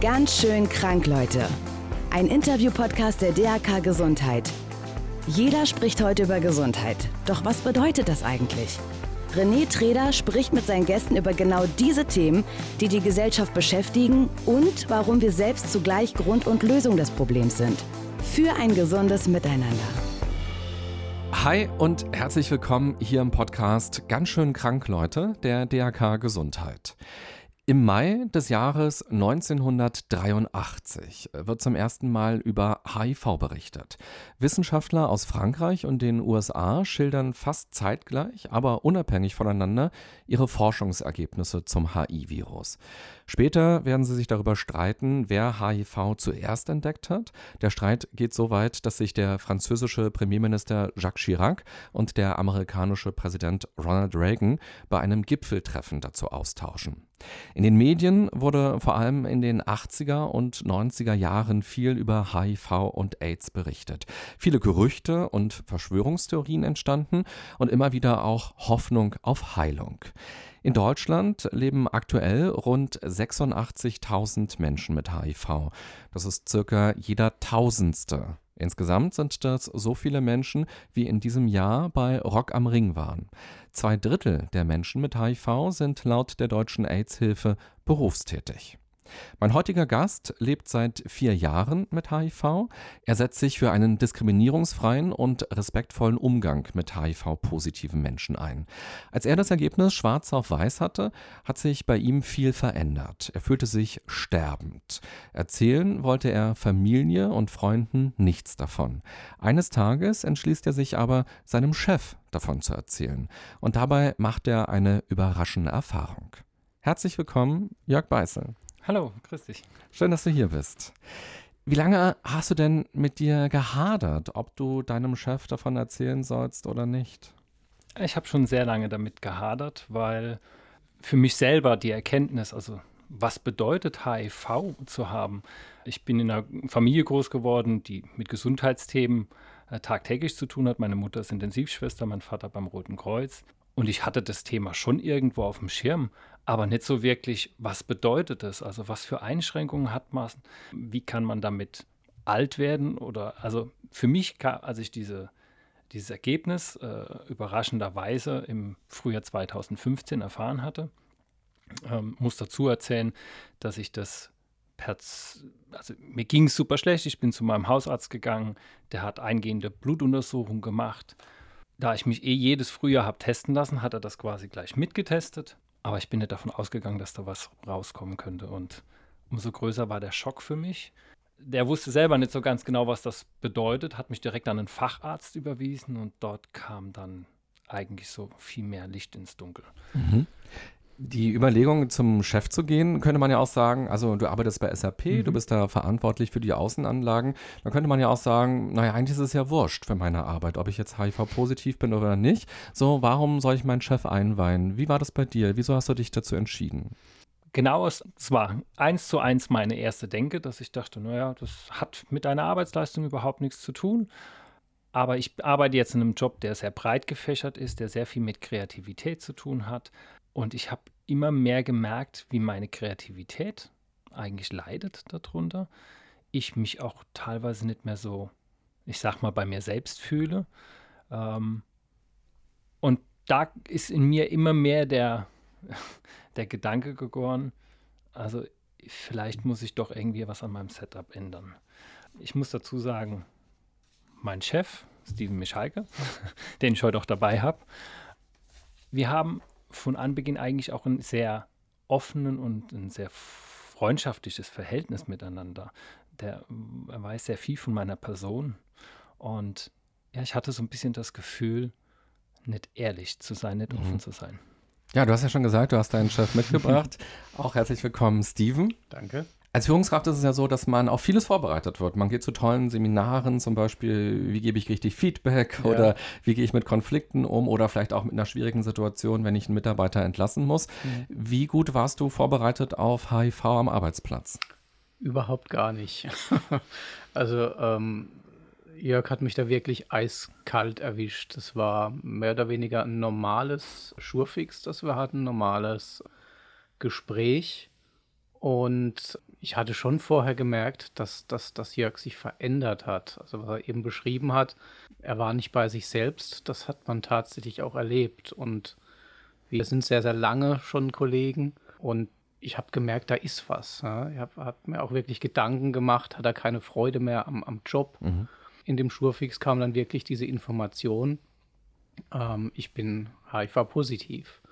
Ganz schön krank, Leute. Ein Interview-Podcast der DAK Gesundheit. Jeder spricht heute über Gesundheit. Doch was bedeutet das eigentlich? René Treder spricht mit seinen Gästen über genau diese Themen, die die Gesellschaft beschäftigen und warum wir selbst zugleich Grund und Lösung des Problems sind. Für ein gesundes Miteinander. Hi und herzlich willkommen hier im Podcast Ganz schön krank, Leute, der DAK Gesundheit. Im Mai des Jahres 1983 wird zum ersten Mal über HIV berichtet. Wissenschaftler aus Frankreich und den USA schildern fast zeitgleich, aber unabhängig voneinander, ihre Forschungsergebnisse zum HIV-Virus. Später werden sie sich darüber streiten, wer HIV zuerst entdeckt hat. Der Streit geht so weit, dass sich der französische Premierminister Jacques Chirac und der amerikanische Präsident Ronald Reagan bei einem Gipfeltreffen dazu austauschen. In den Medien wurde vor allem in den 80er und 90er Jahren viel über HIV und AIDS berichtet. Viele Gerüchte und Verschwörungstheorien entstanden und immer wieder auch Hoffnung auf Heilung. In Deutschland leben aktuell rund 86.000 Menschen mit HIV. Das ist circa jeder Tausendste. Insgesamt sind das so viele Menschen, wie in diesem Jahr bei Rock am Ring waren. Zwei Drittel der Menschen mit HIV sind laut der deutschen AIDS-Hilfe berufstätig. Mein heutiger Gast lebt seit vier Jahren mit HIV. Er setzt sich für einen diskriminierungsfreien und respektvollen Umgang mit HIV-positiven Menschen ein. Als er das Ergebnis schwarz auf weiß hatte, hat sich bei ihm viel verändert. Er fühlte sich sterbend. Erzählen wollte er Familie und Freunden nichts davon. Eines Tages entschließt er sich aber, seinem Chef davon zu erzählen. Und dabei macht er eine überraschende Erfahrung. Herzlich willkommen, Jörg Beißel. Hallo, grüß dich. Schön, dass du hier bist. Wie lange hast du denn mit dir gehadert, ob du deinem Chef davon erzählen sollst oder nicht? Ich habe schon sehr lange damit gehadert, weil für mich selber die Erkenntnis, also was bedeutet HIV zu haben. Ich bin in einer Familie groß geworden, die mit Gesundheitsthemen äh, tagtäglich zu tun hat. Meine Mutter ist Intensivschwester, mein Vater beim Roten Kreuz. Und ich hatte das Thema schon irgendwo auf dem Schirm, aber nicht so wirklich, was bedeutet es? Also was für Einschränkungen hat man? Wie kann man damit alt werden? Oder also für mich, als ich diese, dieses Ergebnis äh, überraschenderweise im Frühjahr 2015 erfahren hatte, ähm, muss dazu erzählen, dass ich das per, also mir ging es super schlecht. Ich bin zu meinem Hausarzt gegangen, der hat eingehende Blutuntersuchungen gemacht. Da ich mich eh jedes Frühjahr habe testen lassen, hat er das quasi gleich mitgetestet. Aber ich bin nicht davon ausgegangen, dass da was rauskommen könnte. Und umso größer war der Schock für mich. Der wusste selber nicht so ganz genau, was das bedeutet, hat mich direkt an einen Facharzt überwiesen und dort kam dann eigentlich so viel mehr Licht ins Dunkel. Mhm die Überlegung, zum Chef zu gehen, könnte man ja auch sagen, also du arbeitest bei SAP, mhm. du bist da verantwortlich für die Außenanlagen. Dann könnte man ja auch sagen, naja, eigentlich ist es ja wurscht für meine Arbeit, ob ich jetzt HIV-positiv bin oder nicht. So, warum soll ich meinen Chef einweihen? Wie war das bei dir? Wieso hast du dich dazu entschieden? Genau, es war eins zu eins meine erste Denke, dass ich dachte, naja, das hat mit deiner Arbeitsleistung überhaupt nichts zu tun. Aber ich arbeite jetzt in einem Job, der sehr breit gefächert ist, der sehr viel mit Kreativität zu tun hat. Und ich habe immer mehr gemerkt, wie meine Kreativität eigentlich leidet darunter. Ich mich auch teilweise nicht mehr so, ich sag mal, bei mir selbst fühle. Ähm, und da ist in mir immer mehr der, der Gedanke gegoren, also vielleicht muss ich doch irgendwie was an meinem Setup ändern. Ich muss dazu sagen, mein Chef, Steven Michalke, den ich heute auch dabei habe, wir haben von Anbeginn eigentlich auch ein sehr offenen und ein sehr freundschaftliches Verhältnis miteinander. Der er weiß sehr viel von meiner Person und ja, ich hatte so ein bisschen das Gefühl, nicht ehrlich zu sein, nicht mhm. offen zu sein. Ja, du hast ja schon gesagt, du hast deinen Chef mitgebracht. auch herzlich willkommen, Steven. Danke. Als Führungskraft ist es ja so, dass man auf vieles vorbereitet wird. Man geht zu tollen Seminaren, zum Beispiel, wie gebe ich richtig Feedback ja. oder wie gehe ich mit Konflikten um oder vielleicht auch mit einer schwierigen Situation, wenn ich einen Mitarbeiter entlassen muss. Mhm. Wie gut warst du vorbereitet auf HIV am Arbeitsplatz? Überhaupt gar nicht. also ähm, Jörg hat mich da wirklich eiskalt erwischt. Das war mehr oder weniger ein normales Schurfix, das wir hatten, normales Gespräch. Und ich hatte schon vorher gemerkt, dass, dass, dass Jörg sich verändert hat. Also was er eben beschrieben hat, er war nicht bei sich selbst. Das hat man tatsächlich auch erlebt. Und wir sind sehr, sehr lange schon Kollegen. Und ich habe gemerkt, da ist was. Ja. Ich habe hab mir auch wirklich Gedanken gemacht, hat er keine Freude mehr am, am Job. Mhm. In dem Schurfix kam dann wirklich diese Information, ähm, ich bin HIV-positiv.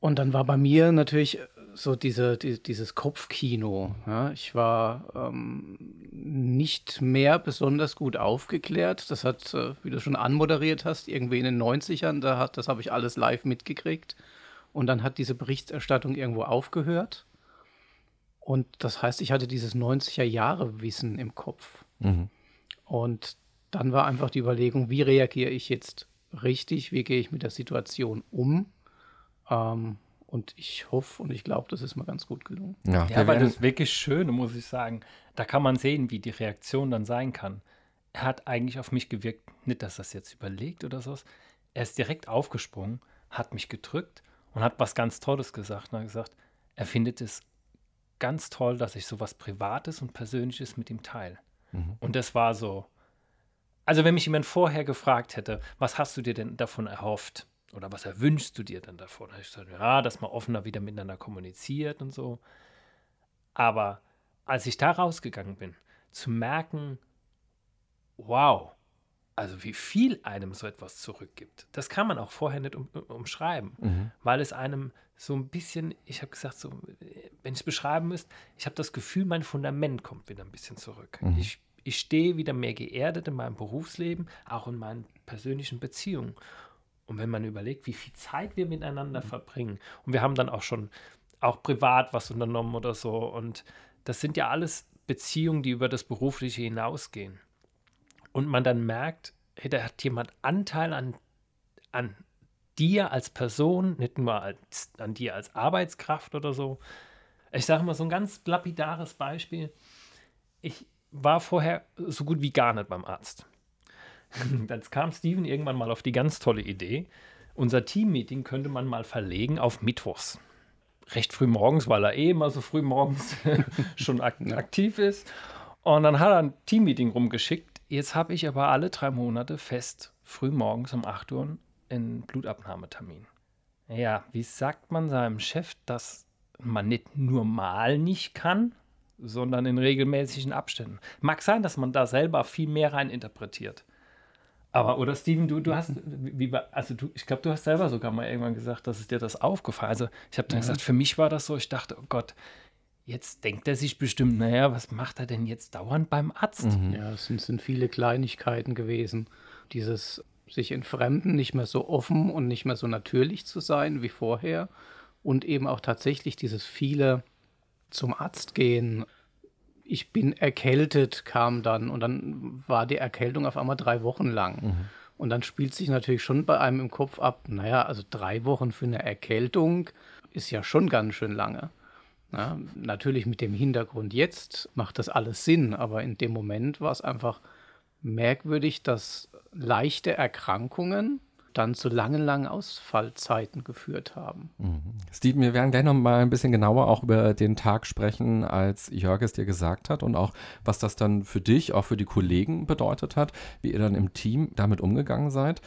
Und dann war bei mir natürlich so diese, die, dieses Kopfkino. Ja. Ich war ähm, nicht mehr besonders gut aufgeklärt. Das hat, äh, wie du schon anmoderiert hast, irgendwie in den 90ern, da hat, das habe ich alles live mitgekriegt. Und dann hat diese Berichterstattung irgendwo aufgehört. Und das heißt, ich hatte dieses 90er-Jahre-Wissen im Kopf. Mhm. Und dann war einfach die Überlegung, wie reagiere ich jetzt richtig, wie gehe ich mit der Situation um ähm, und ich hoffe und ich glaube, das ist mir ganz gut gelungen. Ja, ja weil das ist wirklich schön, muss ich sagen. Da kann man sehen, wie die Reaktion dann sein kann. Er hat eigentlich auf mich gewirkt, nicht, dass er es jetzt überlegt oder so. Er ist direkt aufgesprungen, hat mich gedrückt und hat was ganz Tolles gesagt. Er hat gesagt, er findet es ganz toll, dass ich so was Privates und Persönliches mit ihm teile. Mhm. Und das war so. Also, wenn mich jemand vorher gefragt hätte, was hast du dir denn davon erhofft? Oder was erwünschst du dir denn davon? Da habe ich gesagt, ja, dass man offener wieder miteinander kommuniziert und so. Aber als ich da rausgegangen bin, zu merken, wow, also wie viel einem so etwas zurückgibt, das kann man auch vorher nicht um, umschreiben, mhm. weil es einem so ein bisschen, ich habe gesagt, so, wenn ich es beschreiben müsste, ich habe das Gefühl, mein Fundament kommt wieder ein bisschen zurück. Mhm. Ich, ich stehe wieder mehr geerdet in meinem Berufsleben, auch in meinen persönlichen Beziehungen. Und wenn man überlegt, wie viel Zeit wir miteinander mhm. verbringen, und wir haben dann auch schon auch privat was unternommen oder so, und das sind ja alles Beziehungen, die über das Berufliche hinausgehen. Und man dann merkt, hey, da hat jemand Anteil an, an dir als Person, nicht nur als, an dir als Arbeitskraft oder so. Ich sage mal so ein ganz lapidares Beispiel. Ich war vorher so gut wie gar nicht beim Arzt. Dann kam Steven irgendwann mal auf die ganz tolle Idee, unser Teammeeting könnte man mal verlegen auf Mittwochs. Recht früh morgens, weil er eh immer so früh morgens schon ak ja. aktiv ist. Und dann hat er ein Teammeeting rumgeschickt. Jetzt habe ich aber alle drei Monate fest früh morgens um 8 Uhr einen Blutabnahmetermin. Ja, wie sagt man seinem Chef, dass man nicht nur mal nicht kann, sondern in regelmäßigen Abständen? Mag sein, dass man da selber viel mehr rein interpretiert. Aber, oder Steven, du, du hast, wie, also du, ich glaube, du hast selber sogar mal irgendwann gesagt, dass es dir das aufgefallen Also ich habe dann ja. gesagt, für mich war das so, ich dachte, oh Gott, jetzt denkt er sich bestimmt, naja, was macht er denn jetzt dauernd beim Arzt? Mhm. Ja, es sind, sind viele Kleinigkeiten gewesen. Dieses sich entfremden, nicht mehr so offen und nicht mehr so natürlich zu sein wie vorher. Und eben auch tatsächlich dieses viele zum Arzt gehen, ich bin erkältet kam dann und dann war die Erkältung auf einmal drei Wochen lang. Mhm. Und dann spielt sich natürlich schon bei einem im Kopf ab, naja, also drei Wochen für eine Erkältung ist ja schon ganz schön lange. Ja, natürlich mit dem Hintergrund jetzt macht das alles Sinn, aber in dem Moment war es einfach merkwürdig, dass leichte Erkrankungen dann zu langen, langen Ausfallzeiten geführt haben. Mhm. Steve, wir werden gleich noch mal ein bisschen genauer auch über den Tag sprechen, als Jörg es dir gesagt hat und auch, was das dann für dich, auch für die Kollegen bedeutet hat, wie ihr dann im Team damit umgegangen seid.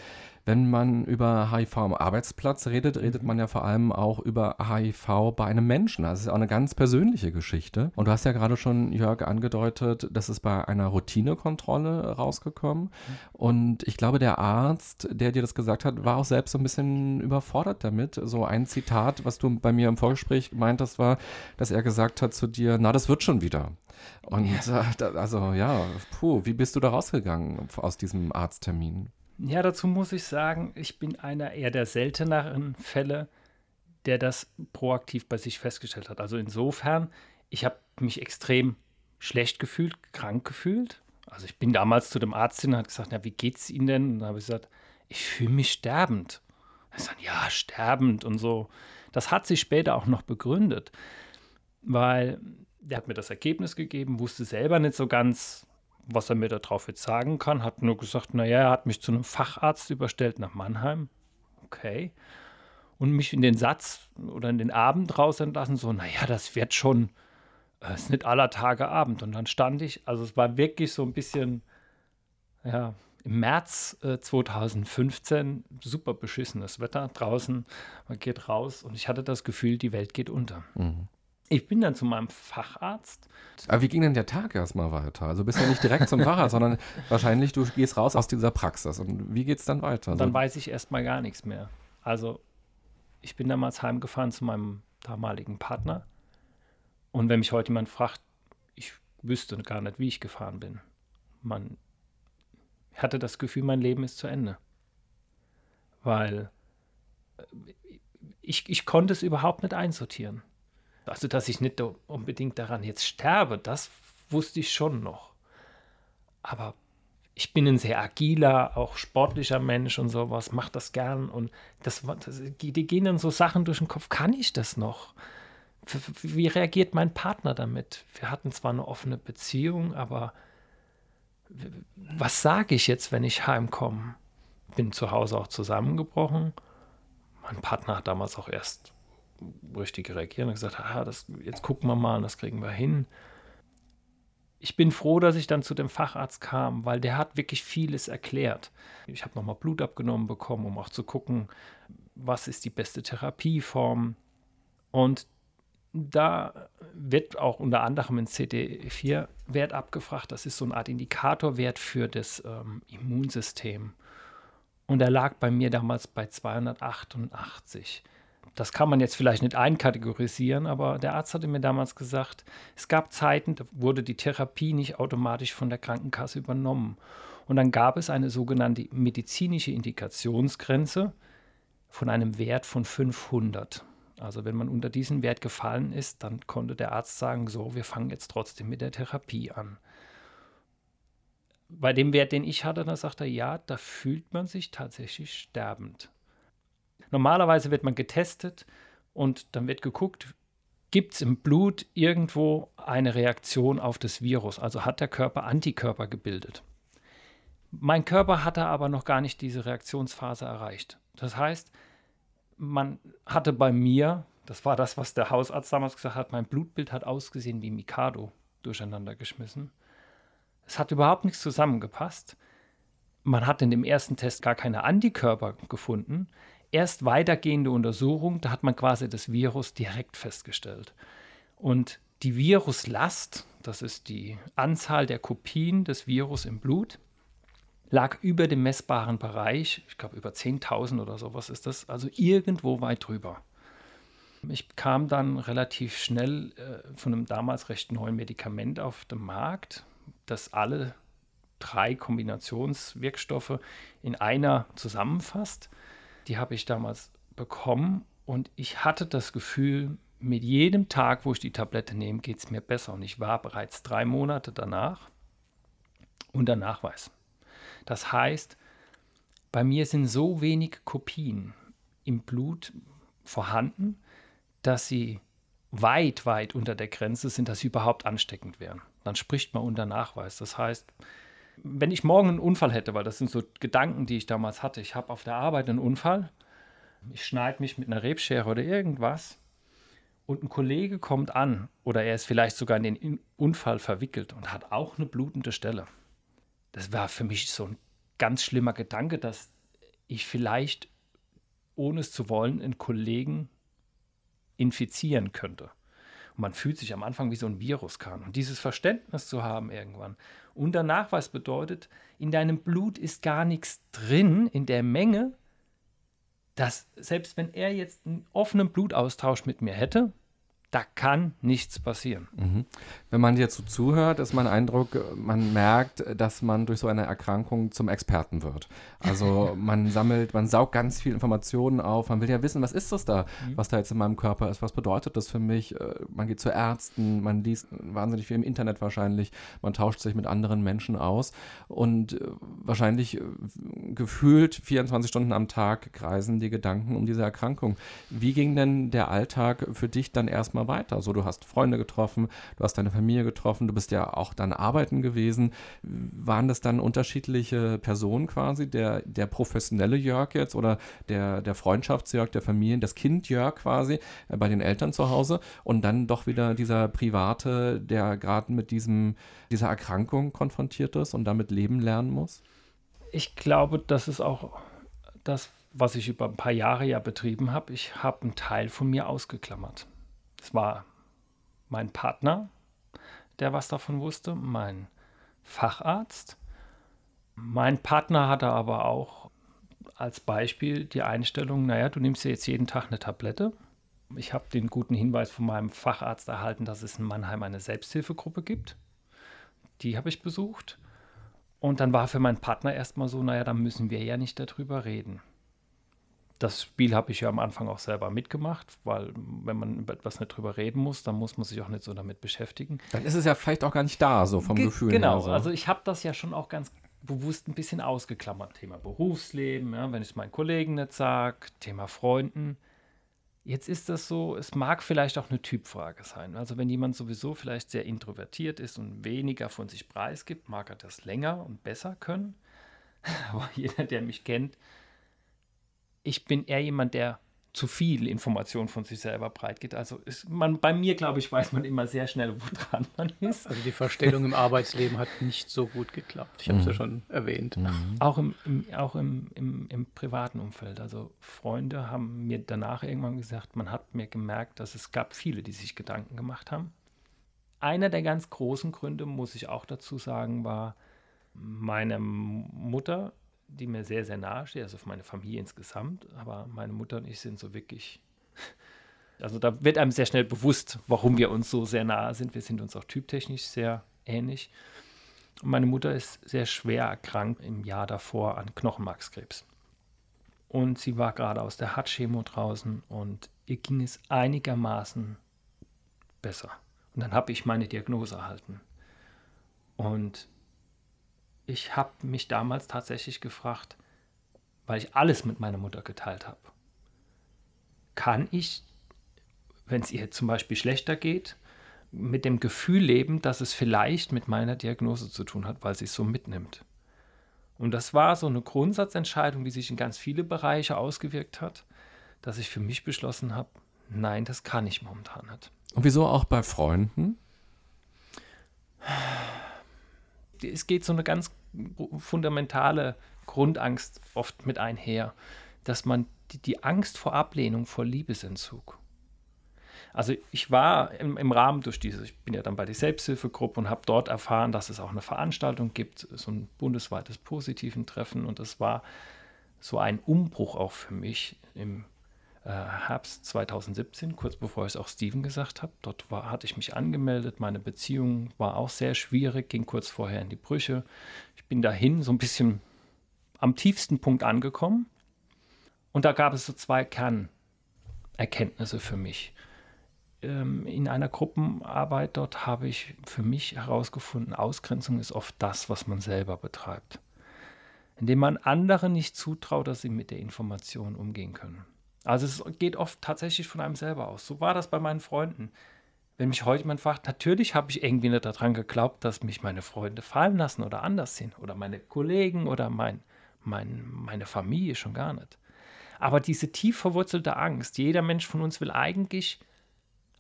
Wenn man über HIV am Arbeitsplatz redet, redet man ja vor allem auch über HIV bei einem Menschen. Das ist auch eine ganz persönliche Geschichte. Und du hast ja gerade schon, Jörg, angedeutet, das ist bei einer Routinekontrolle rausgekommen. Und ich glaube, der Arzt, der dir das gesagt hat, war auch selbst so ein bisschen überfordert damit. So ein Zitat, was du bei mir im Vorgespräch gemeint hast, war, dass er gesagt hat zu dir, na, das wird schon wieder. Und. Äh, also ja, puh, wie bist du da rausgegangen aus diesem Arzttermin? Ja, dazu muss ich sagen, ich bin einer eher der selteneren Fälle, der das proaktiv bei sich festgestellt hat. Also insofern, ich habe mich extrem schlecht gefühlt, krank gefühlt. Also ich bin damals zu dem Arzt hin und hat gesagt, na, wie geht's Ihnen denn? Und dann habe ich gesagt, ich fühle mich sterbend. Er sagt, ja, sterbend und so. Das hat sich später auch noch begründet, weil der hat mir das Ergebnis gegeben, wusste selber nicht so ganz, was er mir darauf jetzt sagen kann. Hat nur gesagt, naja, er hat mich zu einem Facharzt überstellt nach Mannheim. Okay. Und mich in den Satz oder in den Abend raus entlassen, so, naja, das wird schon, es ist nicht aller Tage Abend. Und dann stand ich, also es war wirklich so ein bisschen, ja, im März äh, 2015 super beschissenes Wetter draußen. Man geht raus und ich hatte das Gefühl, die Welt geht unter. Mhm. Ich bin dann zu meinem Facharzt. Aber wie ging denn der Tag erstmal weiter? Also bist ja nicht direkt zum Facharzt, sondern wahrscheinlich du gehst raus aus dieser Praxis. Und wie geht es dann weiter? Dann weiß ich erstmal gar nichts mehr. Also ich bin damals heimgefahren zu meinem damaligen Partner. Und wenn mich heute jemand fragt, ich wüsste gar nicht, wie ich gefahren bin. Man hatte das Gefühl, mein Leben ist zu Ende. Weil äh, ich, ich konnte es überhaupt nicht einsortieren. Also, dass ich nicht unbedingt daran jetzt sterbe, das wusste ich schon noch. Aber ich bin ein sehr agiler, auch sportlicher Mensch und sowas, mache das gern. Und das, das, die gehen dann so Sachen durch den Kopf. Kann ich das noch? Wie reagiert mein Partner damit? Wir hatten zwar eine offene Beziehung, aber was sage ich jetzt, wenn ich heimkomme? Bin zu Hause auch zusammengebrochen. Mein Partner hat damals auch erst richtig reagiert und gesagt, ah, das, jetzt gucken wir mal, das kriegen wir hin. Ich bin froh, dass ich dann zu dem Facharzt kam, weil der hat wirklich vieles erklärt. Ich habe nochmal Blut abgenommen bekommen, um auch zu gucken, was ist die beste Therapieform. Und da wird auch unter anderem ein CD4-Wert abgefragt. Das ist so eine Art Indikatorwert für das ähm, Immunsystem. Und er lag bei mir damals bei 288. Das kann man jetzt vielleicht nicht einkategorisieren, aber der Arzt hatte mir damals gesagt, es gab Zeiten, da wurde die Therapie nicht automatisch von der Krankenkasse übernommen. Und dann gab es eine sogenannte medizinische Indikationsgrenze von einem Wert von 500. Also wenn man unter diesen Wert gefallen ist, dann konnte der Arzt sagen, so, wir fangen jetzt trotzdem mit der Therapie an. Bei dem Wert, den ich hatte, da sagt er, ja, da fühlt man sich tatsächlich sterbend. Normalerweise wird man getestet und dann wird geguckt, gibt es im Blut irgendwo eine Reaktion auf das Virus? Also hat der Körper Antikörper gebildet? Mein Körper hatte aber noch gar nicht diese Reaktionsphase erreicht. Das heißt, man hatte bei mir, das war das, was der Hausarzt damals gesagt hat, mein Blutbild hat ausgesehen wie Mikado durcheinander geschmissen. Es hat überhaupt nichts zusammengepasst. Man hat in dem ersten Test gar keine Antikörper gefunden. Erst weitergehende Untersuchung, da hat man quasi das Virus direkt festgestellt. Und die Viruslast, das ist die Anzahl der Kopien des Virus im Blut, lag über dem messbaren Bereich, ich glaube über 10.000 oder sowas ist das, also irgendwo weit drüber. Ich kam dann relativ schnell äh, von einem damals recht neuen Medikament auf den Markt, das alle drei Kombinationswirkstoffe in einer zusammenfasst. Die habe ich damals bekommen und ich hatte das Gefühl, mit jedem Tag, wo ich die Tablette nehme, geht es mir besser. Und ich war bereits drei Monate danach unter Nachweis. Das heißt, bei mir sind so wenig Kopien im Blut vorhanden, dass sie weit, weit unter der Grenze sind, dass sie überhaupt ansteckend wären. Dann spricht man unter Nachweis. Das heißt, wenn ich morgen einen Unfall hätte, weil das sind so Gedanken, die ich damals hatte, ich habe auf der Arbeit einen Unfall, ich schneide mich mit einer Rebschere oder irgendwas und ein Kollege kommt an oder er ist vielleicht sogar in den Unfall verwickelt und hat auch eine blutende Stelle das war für mich so ein ganz schlimmer Gedanke, dass ich vielleicht, ohne es zu wollen, einen Kollegen infizieren könnte. Und man fühlt sich am Anfang wie so ein Viruskahn. Und dieses Verständnis zu haben irgendwann. Und der Nachweis bedeutet, in deinem Blut ist gar nichts drin in der Menge, dass selbst wenn er jetzt einen offenen Blutaustausch mit mir hätte, da kann nichts passieren. Mhm. Wenn man jetzt so zuhört, ist mein Eindruck, man merkt, dass man durch so eine Erkrankung zum Experten wird. Also man sammelt, man saugt ganz viel Informationen auf. Man will ja wissen, was ist das da, mhm. was da jetzt in meinem Körper ist? Was bedeutet das für mich? Äh, man geht zu Ärzten, man liest wahnsinnig viel im Internet wahrscheinlich, man tauscht sich mit anderen Menschen aus und äh, wahrscheinlich äh, gefühlt 24 Stunden am Tag kreisen die Gedanken um diese Erkrankung. Wie ging denn der Alltag für dich dann erstmal erstmal weiter. So, du hast Freunde getroffen, du hast deine Familie getroffen, du bist ja auch dann arbeiten gewesen. Waren das dann unterschiedliche Personen quasi? Der, der professionelle Jörg jetzt oder der, der Freundschaftsjörg der Familien, das Kind Jörg quasi äh, bei den Eltern zu Hause und dann doch wieder dieser Private, der gerade mit diesem, dieser Erkrankung konfrontiert ist und damit leben lernen muss? Ich glaube, das ist auch das, was ich über ein paar Jahre ja betrieben habe. Ich habe einen Teil von mir ausgeklammert. Es war mein Partner, der was davon wusste, mein Facharzt. Mein Partner hatte aber auch als Beispiel die Einstellung, naja, du nimmst ja jetzt jeden Tag eine Tablette. Ich habe den guten Hinweis von meinem Facharzt erhalten, dass es in Mannheim eine Selbsthilfegruppe gibt. Die habe ich besucht. Und dann war für meinen Partner erstmal so, naja, dann müssen wir ja nicht darüber reden. Das Spiel habe ich ja am Anfang auch selber mitgemacht, weil wenn man über etwas nicht drüber reden muss, dann muss man sich auch nicht so damit beschäftigen. Dann ist es ja vielleicht auch gar nicht da, so vom Ge Gefühl genau, her. so. also ich habe das ja schon auch ganz bewusst ein bisschen ausgeklammert. Thema Berufsleben, ja, wenn ich es meinen Kollegen nicht sage, Thema Freunden. Jetzt ist das so, es mag vielleicht auch eine Typfrage sein. Also wenn jemand sowieso vielleicht sehr introvertiert ist und weniger von sich preisgibt, mag er das länger und besser können. Aber jeder, der mich kennt, ich bin eher jemand, der zu viel Information von sich selber breitgeht. Also ist man, bei mir, glaube ich, weiß man immer sehr schnell, woran man ist. Also die Verstellung im Arbeitsleben hat nicht so gut geklappt. Ich habe es ja schon erwähnt. Auch, im, im, auch im, im, im privaten Umfeld. Also Freunde haben mir danach irgendwann gesagt, man hat mir gemerkt, dass es gab viele, die sich Gedanken gemacht haben. Einer der ganz großen Gründe, muss ich auch dazu sagen, war meine Mutter die mir sehr, sehr nahe steht, also für meine Familie insgesamt. Aber meine Mutter und ich sind so wirklich. Also da wird einem sehr schnell bewusst, warum wir uns so sehr nahe sind. Wir sind uns auch typtechnisch sehr ähnlich. Und meine Mutter ist sehr schwer erkrankt im Jahr davor an Knochenmarkskrebs. Und sie war gerade aus der Hartchemo draußen und ihr ging es einigermaßen besser. Und dann habe ich meine Diagnose erhalten. Und ich habe mich damals tatsächlich gefragt, weil ich alles mit meiner Mutter geteilt habe. Kann ich, wenn es ihr zum Beispiel schlechter geht, mit dem Gefühl leben, dass es vielleicht mit meiner Diagnose zu tun hat, weil sie es so mitnimmt? Und das war so eine Grundsatzentscheidung, die sich in ganz viele Bereiche ausgewirkt hat, dass ich für mich beschlossen habe, nein, das kann ich momentan nicht. Und wieso auch bei Freunden? Es geht so eine ganz fundamentale Grundangst oft mit einher, dass man die, die Angst vor Ablehnung, vor Liebesentzug. Also ich war im, im Rahmen durch diese, ich bin ja dann bei der Selbsthilfegruppe und habe dort erfahren, dass es auch eine Veranstaltung gibt, so ein bundesweites positiven Treffen und das war so ein Umbruch auch für mich im Herbst 2017, kurz bevor ich es auch Steven gesagt habe. Dort war, hatte ich mich angemeldet. Meine Beziehung war auch sehr schwierig, ging kurz vorher in die Brüche. Ich bin dahin so ein bisschen am tiefsten Punkt angekommen. Und da gab es so zwei Kernerkenntnisse für mich. Ähm, in einer Gruppenarbeit dort habe ich für mich herausgefunden, Ausgrenzung ist oft das, was man selber betreibt. Indem man anderen nicht zutraut, dass sie mit der Information umgehen können. Also es geht oft tatsächlich von einem selber aus. So war das bei meinen Freunden. Wenn mich heute jemand fragt, natürlich habe ich irgendwie nicht daran geglaubt, dass mich meine Freunde fallen lassen oder anders sind oder meine Kollegen oder mein, mein, meine Familie schon gar nicht. Aber diese tief verwurzelte Angst, jeder Mensch von uns will eigentlich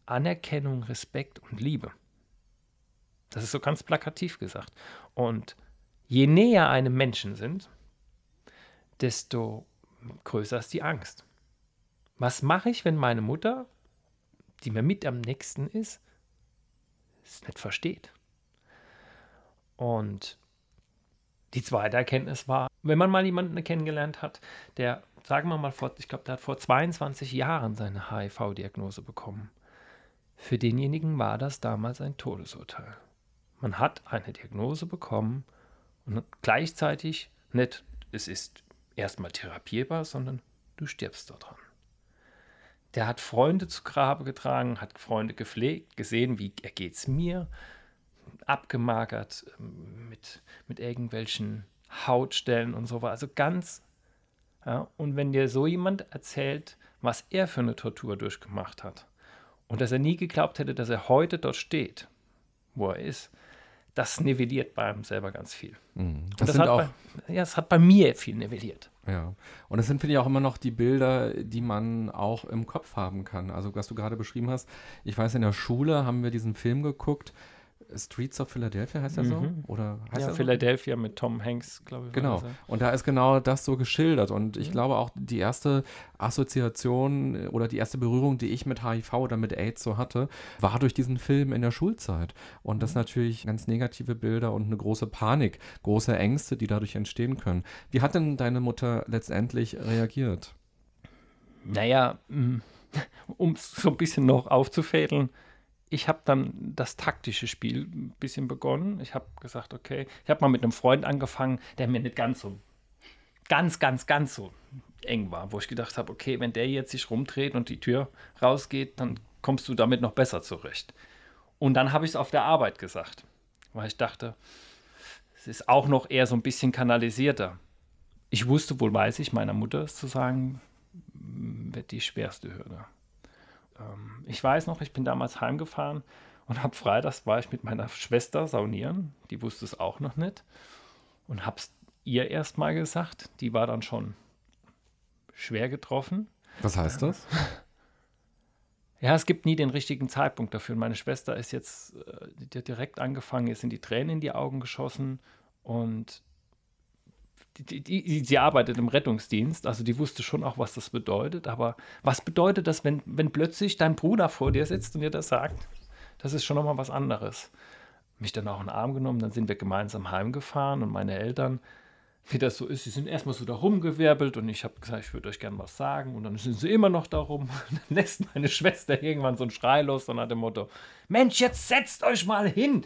Anerkennung, Respekt und Liebe. Das ist so ganz plakativ gesagt. Und je näher einem Menschen sind, desto größer ist die Angst. Was mache ich, wenn meine Mutter, die mir mit am nächsten ist, es nicht versteht? Und die zweite Erkenntnis war, wenn man mal jemanden kennengelernt hat, der, sagen wir mal, vor, ich glaube, der hat vor 22 Jahren seine HIV-Diagnose bekommen. Für denjenigen war das damals ein Todesurteil. Man hat eine Diagnose bekommen und gleichzeitig nicht, es ist erstmal therapierbar, sondern du stirbst daran. Der hat Freunde zu Grabe getragen, hat Freunde gepflegt, gesehen, wie ergeht es mir, abgemagert ähm, mit, mit irgendwelchen Hautstellen und so weiter. Also ganz. Ja, und wenn dir so jemand erzählt, was er für eine Tortur durchgemacht hat und dass er nie geglaubt hätte, dass er heute dort steht, wo er ist, das nivelliert bei ihm selber ganz viel. Mhm. Das, Das, das sind hat auch, bei, ja, es hat bei mir viel nivelliert. Ja. Und das sind, finde ich, auch immer noch die Bilder, die man auch im Kopf haben kann. Also, was du gerade beschrieben hast, ich weiß, in der Schule haben wir diesen Film geguckt, Streets of Philadelphia heißt er so? Mhm. Oder heißt Ja, er so? Philadelphia mit Tom Hanks, glaube ich. Genau. Und da ist genau das so geschildert. Und ich Mhm. glaube auch die erste Assoziation äh, oder die erste Berührung, die ich mit HIV oder mit AIDS so hatte, war durch diesen Film in der Schulzeit. Und Mhm. das natürlich ganz negative Bilder und eine große Panik, große Ängste, die dadurch entstehen können. Wie hat denn deine Mutter letztendlich reagiert? Naja, um es so ein bisschen noch aufzufädeln, ich habe dann das taktische Spiel ein bisschen begonnen. Ich habe gesagt, okay, ich habe mal mit einem Freund angefangen, der mir nicht ganz so, ganz, ganz, ganz so eng war, wo ich gedacht habe, okay, wenn der jetzt sich rumdreht und die Tür rausgeht, dann kommst du damit noch besser zurecht. Und dann habe ich es auf der Arbeit gesagt, weil ich dachte, es ist auch noch eher so ein bisschen kanalisierter. Ich wusste wohl, weiß ich, meiner Mutter es zu sagen, wird die schwerste Hürde. Ähm, ich weiß noch, ich bin damals heimgefahren und habe freitags war ich mit meiner Schwester saunieren. Die wusste es auch noch nicht. Und habe es ihr erst mal gesagt. Die war dann schon schwer getroffen. Was heißt das? Ja, es gibt nie den richtigen Zeitpunkt dafür. Und meine Schwester ist jetzt äh, direkt angefangen, jetzt sind die Tränen in die Augen geschossen und die, die, die, sie arbeitet im Rettungsdienst, also die wusste schon auch, was das bedeutet. Aber was bedeutet das, wenn, wenn plötzlich dein Bruder vor dir sitzt und dir das sagt? Das ist schon nochmal was anderes. Mich dann auch in den Arm genommen, dann sind wir gemeinsam heimgefahren und meine Eltern, wie das so ist, sie sind erstmal so da rumgewirbelt und ich habe gesagt, ich würde euch gerne was sagen und dann sind sie immer noch da rum. Und dann lässt meine Schwester irgendwann so einen Schrei los und hat dem Motto, Mensch, jetzt setzt euch mal hin.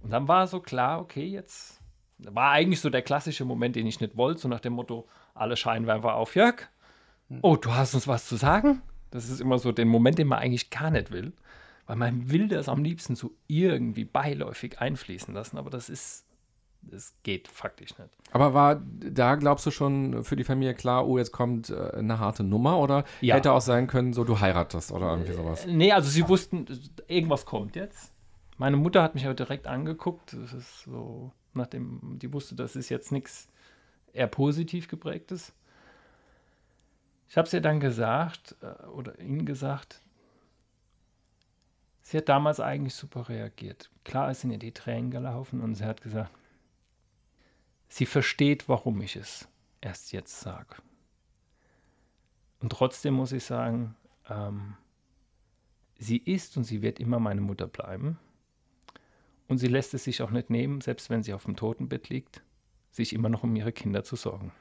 Und dann war so klar, okay, jetzt war eigentlich so der klassische Moment, den ich nicht wollte, so nach dem Motto, alle Scheinwerfer auf Jörg. Oh, du hast uns was zu sagen? Das ist immer so der Moment, den man eigentlich gar nicht will, weil man will das am liebsten so irgendwie beiläufig einfließen lassen, aber das ist, das geht faktisch nicht. Aber war da, glaubst du, schon für die Familie klar, oh, jetzt kommt äh, eine harte Nummer? Oder Ja. hätte auch sein können, so du heiratest oder irgendwie sowas? Nee, also sie wussten, irgendwas kommt jetzt. Meine Mutter hat mich aber direkt angeguckt. Das ist so, nachdem die wusste, das ist jetzt nichts eher positiv geprägtes. Ich habe es ihr dann gesagt, äh, oder ihnen gesagt, sie hat damals eigentlich super reagiert. Klar sind ihr die Tränen gelaufen und sie hat gesagt, sie versteht, warum ich es erst jetzt sage. Und trotzdem muss ich sagen, ähm, sie ist und sie wird immer meine Mutter bleiben. Und sie lässt es sich auch nicht nehmen, selbst wenn sie auf dem Totenbett liegt, sich immer noch um ihre Kinder zu sorgen.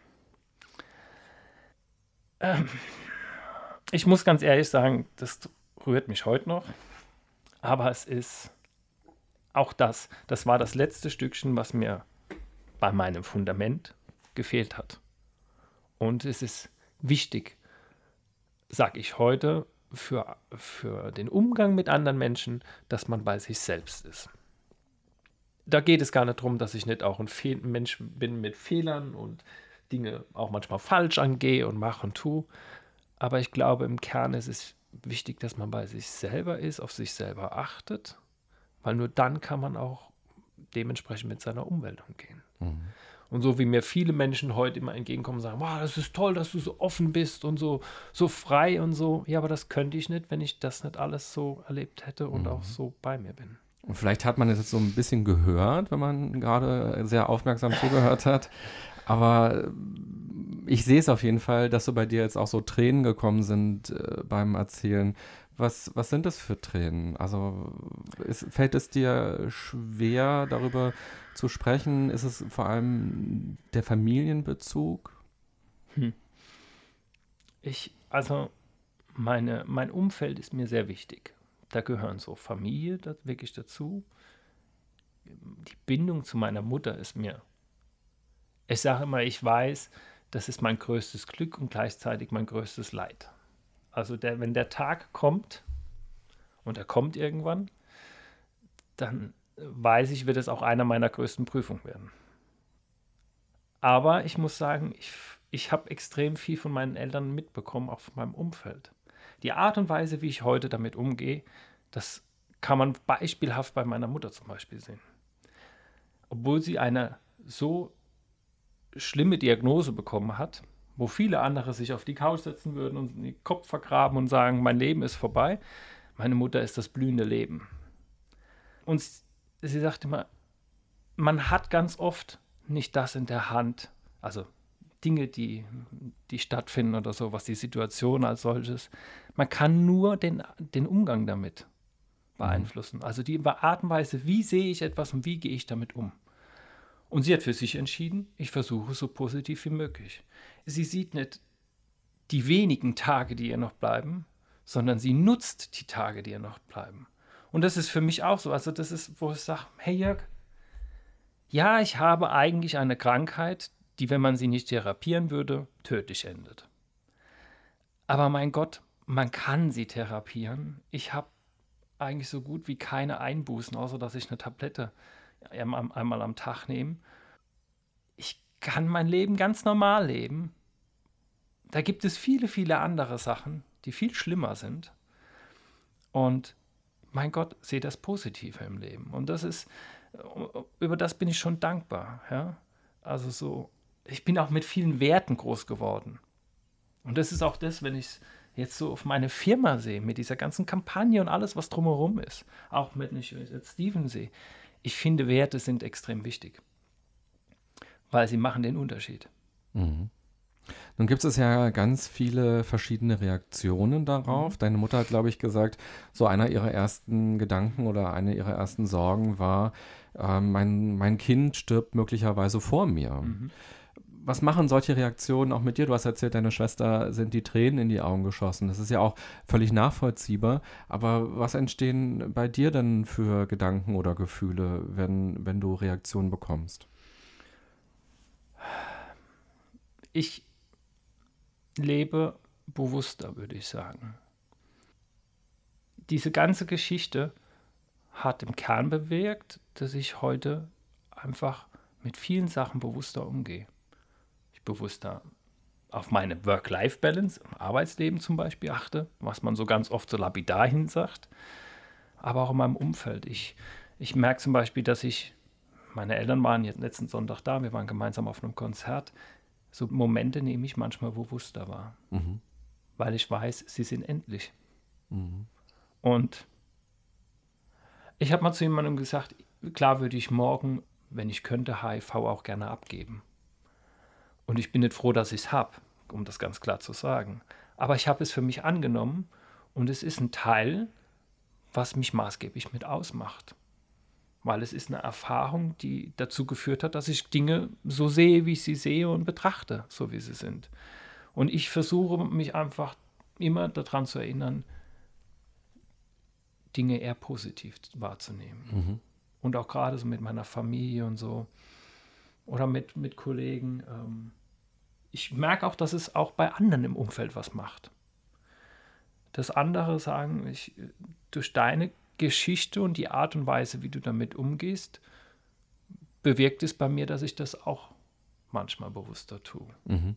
Ähm, ich muss ganz ehrlich sagen, das rührt mich heute noch. Aber es ist auch das, das war das letzte Stückchen, was mir bei meinem Fundament gefehlt hat. Und es ist wichtig, sage ich heute, für, für den Umgang mit anderen Menschen, dass man bei sich selbst ist. Da geht es gar nicht darum, dass ich nicht auch ein Fe Mensch bin mit Fehlern und Dinge auch manchmal falsch angehe und mache und tue. Aber ich glaube, im Kern ist es wichtig, dass man bei sich selber ist, auf sich selber achtet, weil nur dann kann man auch dementsprechend mit seiner Umwelt umgehen. Und so wie mir viele Menschen heute immer entgegenkommen und sagen, wow, das ist toll, dass du so offen bist und so, so frei und so. Ja, aber das könnte ich nicht, wenn ich das nicht alles so erlebt hätte und auch so bei mir bin. Und vielleicht hat man es jetzt so ein bisschen gehört, wenn man gerade sehr aufmerksam zugehört hat. Aber äh, ich sehe es auf jeden Fall, dass so bei dir jetzt auch so Tränen gekommen sind äh, beim Erzählen. Was, was sind das für Tränen? Also ist, fällt es dir schwer, darüber zu sprechen? Ist es vor allem der Familienbezug? Ich, also meine, mein Umfeld ist mir sehr wichtig. Da gehören so Familie da, wirklich dazu. Die Bindung zu meiner Mutter ist mir. Ich sage immer, ich weiß, das ist mein größtes Glück und gleichzeitig mein größtes Leid. Also der, wenn der Tag kommt, und er kommt irgendwann, dann weiß ich, wird es auch einer meiner größten Prüfungen werden. Aber ich muss sagen, ich, ich habe extrem viel von meinen Eltern mitbekommen, auch von meinem Umfeld. Die Art und Weise, wie ich heute damit umgehe, das kann man beispielhaft bei meiner Mutter zum Beispiel sehen. Obwohl sie eine so schlimme Diagnose bekommen hat, wo viele andere sich auf die Couch setzen würden und den Kopf vergraben und sagen, mein Leben ist vorbei. Meine Mutter ist das blühende Leben. Und sie sagt immer, man hat ganz oft nicht das in der Hand, also Dinge, die, die stattfinden oder so, was die Situation als solches. Man kann nur den, den Umgang damit beeinflussen. Also die Art und Weise, wie sehe ich etwas und wie gehe ich damit um. Und sie hat für sich entschieden, ich versuche so positiv wie möglich. Sie sieht nicht die wenigen Tage, die ihr noch bleiben, sondern sie nutzt die Tage, die ihr noch bleiben. Und das ist für mich auch so. Also das ist, wo ich sage, hey Jörg, ja, ich habe eigentlich eine Krankheit, die, wenn man sie nicht therapieren würde, tödlich endet. Aber mein Gott, man kann sie therapieren. Ich habe eigentlich so gut wie keine Einbußen, außer dass ich eine Tablette einmal am Tag nehme. Ich kann mein Leben ganz normal leben. Da gibt es viele, viele andere Sachen, die viel schlimmer sind. Und mein Gott, sehe das Positive im Leben. Und das ist, über das bin ich schon dankbar. Ja? Also so, ich bin auch mit vielen Werten groß geworden. Und das ist auch das, wenn ich es jetzt so auf meine Firma sehe, mit dieser ganzen Kampagne und alles, was drumherum ist. Auch mit, Steven sehe. Ich finde, Werte sind extrem wichtig, weil sie machen den Unterschied. Mhm. Nun gibt es ja ganz viele verschiedene Reaktionen darauf. Mhm. Deine Mutter hat, glaube ich, gesagt, so einer ihrer ersten Gedanken oder eine ihrer ersten Sorgen war, äh, mein, mein Kind stirbt möglicherweise vor mir. Mhm. Was machen solche Reaktionen auch mit dir? Du hast erzählt, deine Schwester sind die Tränen in die Augen geschossen. Das ist ja auch völlig nachvollziehbar. Aber was entstehen bei dir denn für Gedanken oder Gefühle, wenn, wenn du Reaktionen bekommst? Ich lebe bewusster, würde ich sagen. Diese ganze Geschichte hat im Kern bewirkt, dass ich heute einfach mit vielen Sachen bewusster umgehe. Bewusster auf meine Work-Life-Balance im Arbeitsleben zum Beispiel achte, was man so ganz oft so lapidar hin sagt, aber auch in meinem Umfeld. Ich, ich merke zum Beispiel, dass ich, meine Eltern waren jetzt letzten Sonntag da, wir waren gemeinsam auf einem Konzert so Momente nehme ich manchmal bewusster wahr, mhm. weil ich weiß, sie sind endlich. Mhm. Und ich habe mal zu jemandem gesagt, klar würde ich morgen, wenn ich könnte, HIV auch gerne abgeben. Und ich bin nicht froh, dass ich es habe, um das ganz klar zu sagen. Aber ich habe es für mich angenommen und es ist ein Teil, was mich maßgeblich mit ausmacht weil es ist eine Erfahrung, die dazu geführt hat, dass ich Dinge so sehe, wie ich sie sehe und betrachte, so wie sie sind. Und ich versuche mich einfach immer daran zu erinnern, Dinge eher positiv wahrzunehmen. Mhm. Und auch gerade so mit meiner Familie und so oder mit, mit Kollegen. Ähm, ich merke auch, dass es auch bei anderen im Umfeld was macht. Dass andere sagen, ich, durch deine Geschichte und die Art und Weise, wie du damit umgehst, bewirkt es bei mir, dass ich das auch manchmal bewusster tue. Mhm.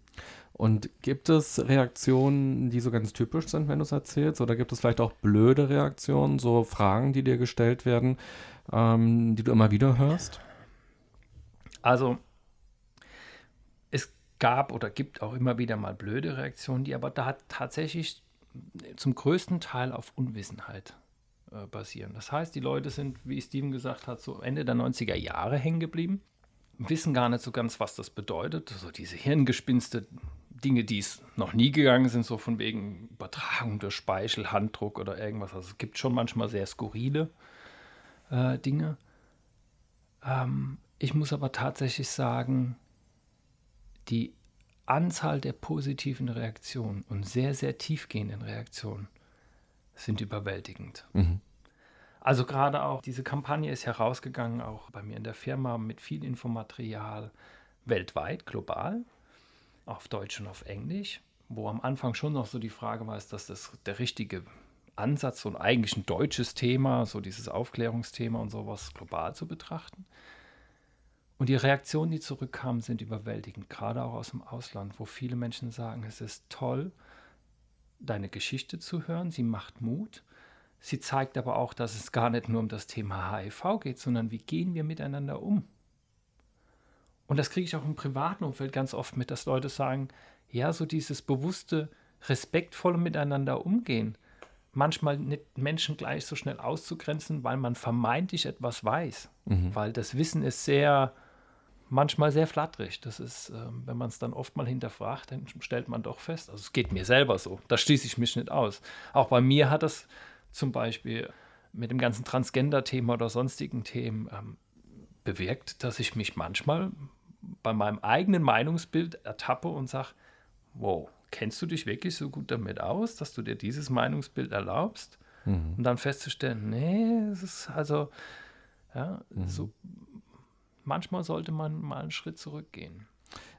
Und gibt es Reaktionen, die so ganz typisch sind, wenn du es erzählst? Oder gibt es vielleicht auch blöde Reaktionen, so Fragen, die dir gestellt werden, ähm, die du immer wieder hörst? Also, es gab oder gibt auch immer wieder mal blöde Reaktionen, die aber da tatsächlich zum größten Teil auf Unwissenheit äh, basieren. Das heißt, die Leute sind, wie Steven gesagt hat, so Ende der 90er Jahre hängen geblieben, wissen gar nicht so ganz, was das bedeutet. So diese Hirngespinste, Dinge, die es noch nie gegangen sind, so von wegen Übertragung durch Speichel, Handdruck oder irgendwas. Also es gibt schon manchmal sehr skurrile äh, Dinge. Ähm, ich muss aber tatsächlich sagen, die Anzahl der positiven Reaktionen und sehr, sehr tiefgehenden Reaktionen sind überwältigend. Mhm. Also gerade auch diese Kampagne ist herausgegangen, auch bei mir in der Firma mit viel Infomaterial weltweit, global, auf Deutsch und auf Englisch, wo am Anfang schon noch so die Frage war, ist das, das der richtige Ansatz, so ein eigentlich ein deutsches Thema, so dieses Aufklärungsthema und sowas global zu betrachten. Und die Reaktionen, die zurückkamen, sind überwältigend, gerade auch aus dem Ausland, wo viele Menschen sagen, es ist toll, deine Geschichte zu hören, sie macht Mut. Sie zeigt aber auch, dass es gar nicht nur um das Thema HIV geht, sondern wie gehen wir miteinander um. Und das kriege ich auch im privaten Umfeld ganz oft mit, dass Leute sagen, ja, so dieses bewusste, respektvolle Miteinander umgehen, manchmal nicht Menschen gleich so schnell auszugrenzen, weil man vermeintlich etwas weiß. Mhm. Weil das Wissen ist sehr, manchmal sehr flatterig. Das ist, ähm, wenn man es dann oft mal hinterfragt, dann stellt man doch fest, also es geht mir selber so, da schließe ich mich nicht aus. Auch bei mir hat das zum Beispiel mit dem ganzen Transgender-Thema oder sonstigen Themen ähm, bewirkt, dass ich mich manchmal bei meinem eigenen Meinungsbild ertappe und sage, wow, kennst du dich wirklich so gut damit aus, dass du dir dieses Meinungsbild erlaubst? Mhm. Und dann festzustellen, nee, es ist also, ja, mhm. so manchmal sollte man mal einen Schritt zurückgehen.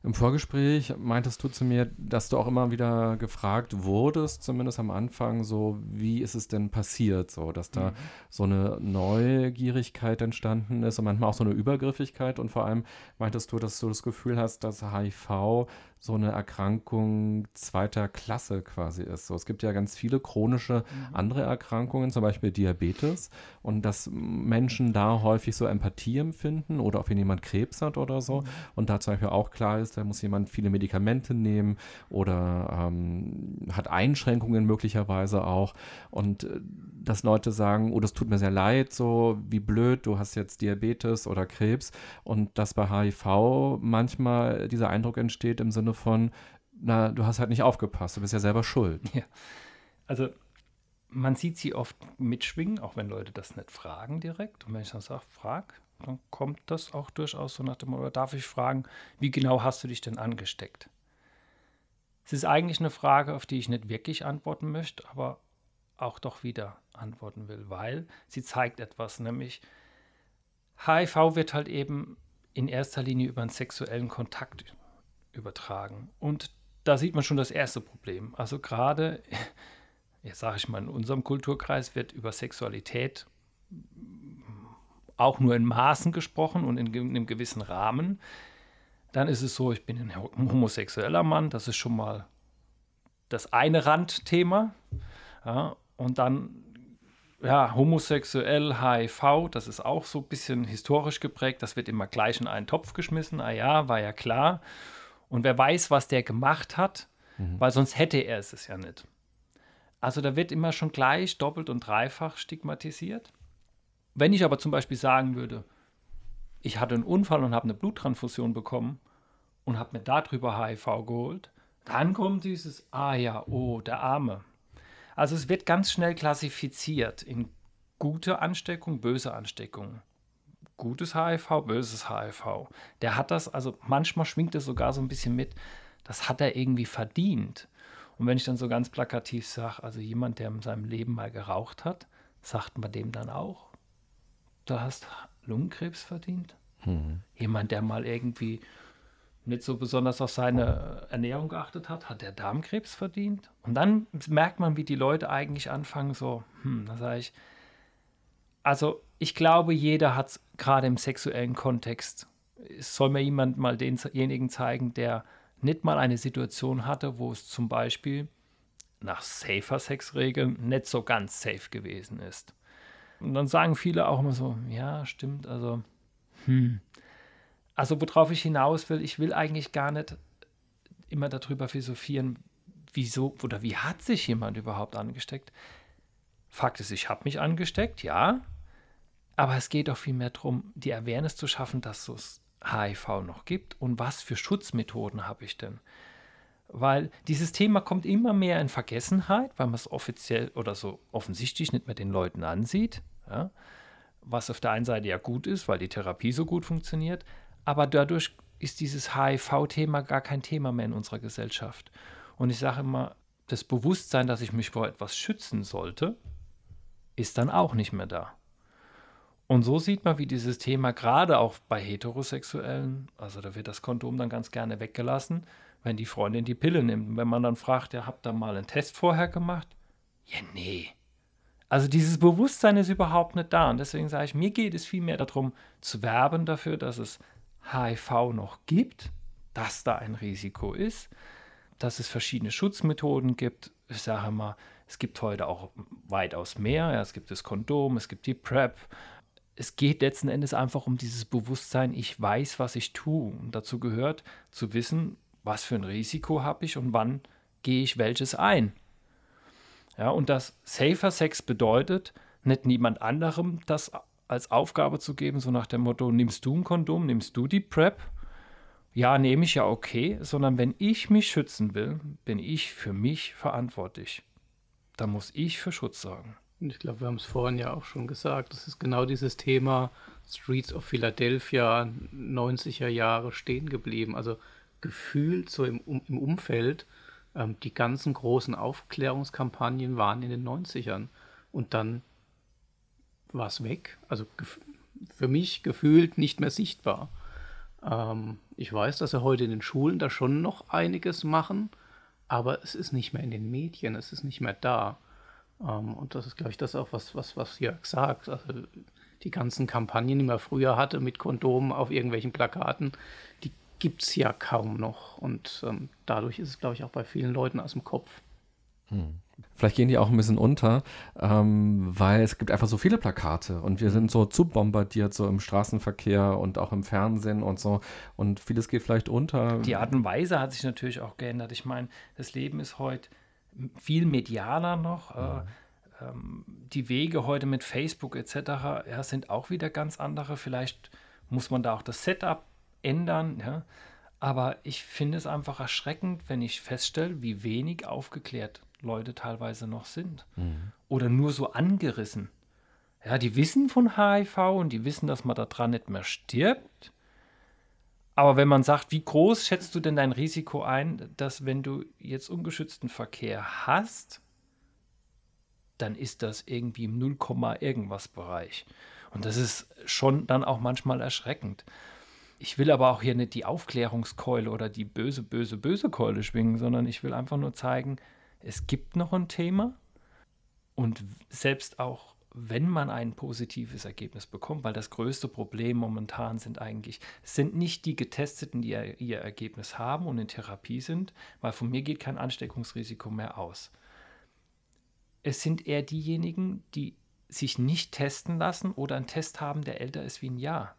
Im Vorgespräch meintest du zu mir, dass du auch immer wieder gefragt wurdest, zumindest am Anfang, so wie ist es denn passiert, so dass da mhm. so eine Neugierigkeit entstanden ist und manchmal auch so eine Übergriffigkeit und vor allem meintest du, dass du das Gefühl hast, dass HIV so eine Erkrankung zweiter Klasse quasi ist. So, es gibt ja ganz viele chronische mhm. andere Erkrankungen, zum Beispiel Diabetes, und dass Menschen da häufig so Empathie empfinden oder auch wenn jemand Krebs hat oder so. Mhm. Und da zum Beispiel auch klar ist, da muss jemand viele Medikamente nehmen oder ähm, hat Einschränkungen möglicherweise auch. Und äh, dass Leute sagen, oh, das tut mir sehr leid, so wie blöd, du hast jetzt Diabetes oder Krebs. Und dass bei HIV manchmal dieser Eindruck entsteht im Sinne von, na, du hast halt nicht aufgepasst, du bist ja selber schuld. Ja. Also man sieht sie oft mitschwingen, auch wenn Leute das nicht fragen direkt. Und wenn ich dann sage, frag, dann kommt das auch durchaus so nach dem, oder darf ich fragen, wie genau hast du dich denn angesteckt? Es ist eigentlich eine Frage, auf die ich nicht wirklich antworten möchte, aber auch doch wieder antworten will, weil sie zeigt etwas, nämlich HIV wird halt eben in erster Linie über einen sexuellen Kontakt übertragen. Und da sieht man schon das erste Problem. Also gerade, jetzt sage ich mal, in unserem Kulturkreis wird über Sexualität auch nur in Maßen gesprochen und in, einem gewissen Rahmen. Dann ist es so, ich bin ein homosexueller Mann, das ist schon mal das eine Randthema. Ja, und dann, ja, homosexuell, HIV, das ist auch so ein bisschen historisch geprägt, das wird immer gleich in einen Topf geschmissen. Ah ja, war ja klar. Und wer weiß, was der gemacht hat, mhm. weil sonst hätte er es ja nicht. Also da wird immer schon gleich doppelt und dreifach stigmatisiert. Wenn ich aber zum Beispiel sagen würde, ich hatte einen Unfall und habe eine Bluttransfusion bekommen und habe mir darüber HIV geholt, dann kommt dieses, ah ja, oh, der Arme. Also es wird ganz schnell klassifiziert in gute Ansteckung, böse Ansteckung. Gutes HIV, böses HIV. Der hat das, also manchmal schwingt es sogar so ein bisschen mit, das hat er irgendwie verdient. Und wenn ich dann so ganz plakativ sage, also jemand, der in seinem Leben mal geraucht hat, sagt man dem dann auch, du hast Lungenkrebs verdient? Mhm. Jemand, der mal irgendwie nicht so besonders auf seine Ernährung geachtet hat, hat der Darmkrebs verdient. Und dann merkt man, wie die Leute eigentlich anfangen, so, hm, da sage ich, also ich glaube, jeder hat es gerade im sexuellen Kontext. Es soll mir jemand mal denjenigen zeigen, der nicht mal eine Situation hatte, wo es zum Beispiel nach safer Sex-Regeln nicht so ganz safe gewesen ist. Und dann sagen viele auch immer so, ja, stimmt, also, hm, also worauf ich hinaus will, ich will eigentlich gar nicht immer darüber philosophieren, wieso oder wie hat sich jemand überhaupt angesteckt. Fakt ist, ich habe mich angesteckt, ja, aber es geht doch vielmehr darum, die Awareness zu schaffen, dass es HIV noch gibt und was für Schutzmethoden habe ich denn. Weil dieses Thema kommt immer mehr in Vergessenheit, weil man es offiziell oder so offensichtlich nicht mehr den Leuten ansieht. Ja? Was auf der einen Seite ja gut ist, weil die Therapie so gut funktioniert, aber dadurch ist dieses HIV-Thema gar kein Thema mehr in unserer Gesellschaft. Und ich sage immer, das Bewusstsein, dass ich mich vor etwas schützen sollte, ist dann auch nicht mehr da. Und so sieht man, wie dieses Thema gerade auch bei Heterosexuellen, also da wird das Kondom dann ganz gerne weggelassen, wenn die Freundin die Pille nimmt. Und wenn man dann fragt, ja, habt ihr mal einen Test vorher gemacht? Ja, nee. Also dieses Bewusstsein ist überhaupt nicht da. Und deswegen sage ich, mir geht es vielmehr darum, zu werben dafür, dass es HIV noch gibt, dass da ein Risiko ist, dass es verschiedene Schutzmethoden gibt, ich sage mal, es gibt heute auch weitaus mehr. Ja, es gibt das Kondom, es gibt die PrEP. Es geht letzten Endes einfach um dieses Bewusstsein, ich weiß, was ich tue. Und dazu gehört zu wissen, was für ein Risiko habe ich und wann gehe ich welches ein. Ja, und das Safer Sex bedeutet, nicht niemand anderem das als Aufgabe zu geben, so nach dem Motto, nimmst du ein Kondom, nimmst du die PrEP? Ja, nehme ich ja okay, sondern wenn ich mich schützen will, bin ich für mich verantwortlich. Da muss ich für Schutz sorgen. Ich glaube, wir haben es vorhin ja auch schon gesagt. Das ist genau dieses Thema Streets of Philadelphia, 90er Jahre stehen geblieben. Also gefühlt so im, im Umfeld, ähm, die ganzen großen Aufklärungskampagnen waren in den 90ern. Und dann war es weg. Also für mich gefühlt nicht mehr sichtbar. Ähm, ich weiß, dass er heute in den Schulen da schon noch einiges machen, aber es ist nicht mehr in den Medien, es ist nicht mehr da. Ähm, und das ist, glaube ich, das auch, was, was, was Jörg sagt. Also die ganzen Kampagnen, die man früher hatte mit Kondomen auf irgendwelchen Plakaten, die gibt es ja kaum noch. Und ähm, dadurch ist es, glaube ich, auch bei vielen Leuten aus dem Kopf. Hm. Vielleicht gehen die auch ein bisschen unter, ähm, weil es gibt einfach so viele Plakate und wir sind so zu bombardiert, so im Straßenverkehr und auch im Fernsehen und so. Und vieles geht vielleicht unter. Die Art und Weise hat sich natürlich auch geändert. Ich meine, das Leben ist heute viel medialer noch. Ja. Äh, ähm, die Wege heute mit Facebook etc. Ja, sind auch wieder ganz andere. Vielleicht muss man da auch das Setup ändern. Ja? Aber ich finde es einfach erschreckend, wenn ich feststelle, wie wenig aufgeklärt Leute teilweise noch sind. Mhm. Oder nur so angerissen. Ja, die wissen von HIV und die wissen, dass man daran nicht mehr stirbt. Aber wenn man sagt, wie groß schätzt du denn dein Risiko ein, dass wenn du jetzt ungeschützten Verkehr hast, dann ist das irgendwie im 0, irgendwas Bereich. Und das ist schon dann auch manchmal erschreckend. Ich will aber auch hier nicht die Aufklärungskeule oder die böse, böse, böse Keule schwingen, sondern ich will einfach nur zeigen, es gibt noch ein Thema und selbst auch wenn man ein positives Ergebnis bekommt, weil das größte Problem momentan sind eigentlich, sind nicht die Getesteten, die ihr Ergebnis haben und in Therapie sind, weil von mir geht kein Ansteckungsrisiko mehr aus. Es sind eher diejenigen, die sich nicht testen lassen oder einen Test haben, der älter ist wie ein Jahr,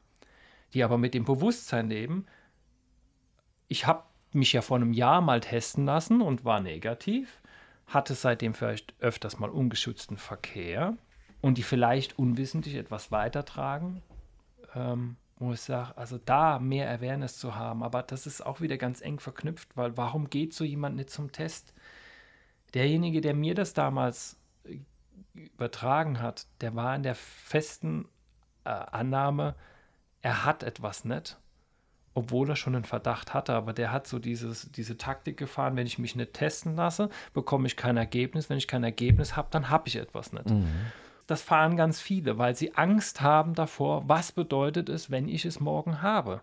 die aber mit dem Bewusstsein leben, ich habe mich ja vor einem Jahr mal testen lassen und war negativ hatte seitdem vielleicht öfters mal ungeschützten Verkehr und die vielleicht unwissentlich etwas weitertragen, ähm, wo ich sage, also da mehr Awareness zu haben, aber das ist auch wieder ganz eng verknüpft, weil warum geht so jemand nicht zum Test? Derjenige, der mir das damals äh, übertragen hat, der war in der festen äh, Annahme, er hat etwas nicht obwohl er schon einen Verdacht hatte, aber der hat so dieses, diese Taktik gefahren, wenn ich mich nicht testen lasse, bekomme ich kein Ergebnis. Wenn ich kein Ergebnis habe, dann habe ich etwas nicht. Mhm. Das fahren ganz viele, weil sie Angst haben davor, was bedeutet es, wenn ich es morgen habe.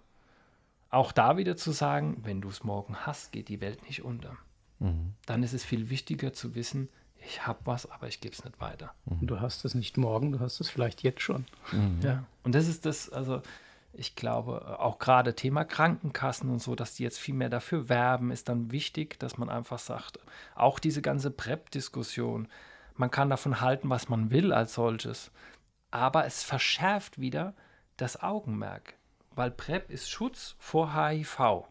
Auch da wieder zu sagen, wenn du es morgen hast, geht die Welt nicht unter. Mhm. Dann ist es viel wichtiger zu wissen, ich habe was, aber ich gebe es nicht weiter. Mhm. Du hast es nicht morgen, du hast es vielleicht jetzt schon. Mhm. Ja, und das ist das, also ich glaube, auch gerade Thema Krankenkassen und so, dass die jetzt viel mehr dafür werben, ist dann wichtig, dass man einfach sagt, auch diese ganze PrEP-Diskussion, man kann davon halten, was man will als solches, aber es verschärft wieder das Augenmerk, weil PrEP ist Schutz vor HIV.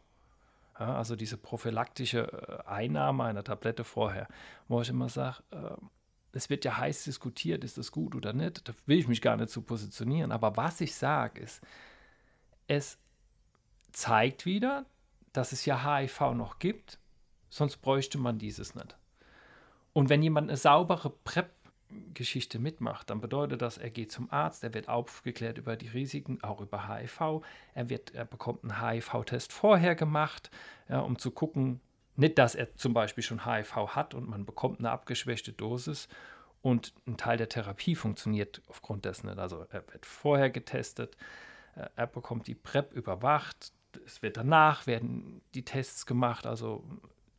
Also diese prophylaktische äh, Einnahme einer Tablette vorher, wo ich immer sage, äh, es wird ja heiß diskutiert, ist das gut oder nicht, da will ich mich gar nicht zu positionieren, aber was ich sage ist, es zeigt wieder, dass es ja HIV noch gibt, sonst bräuchte man dieses nicht. Und wenn jemand eine saubere PrEP-Geschichte mitmacht, dann bedeutet das, er geht zum Arzt, er wird aufgeklärt über die Risiken, auch über HIV, er, wird, er bekommt einen HIV-Test vorher gemacht, ja, um zu gucken, nicht, dass er zum Beispiel schon HIV hat und man bekommt eine abgeschwächte Dosis und ein Teil der Therapie funktioniert aufgrund dessen nicht. Also er wird vorher getestet, er bekommt die PrEP überwacht. Es wird danach werden die Tests gemacht, also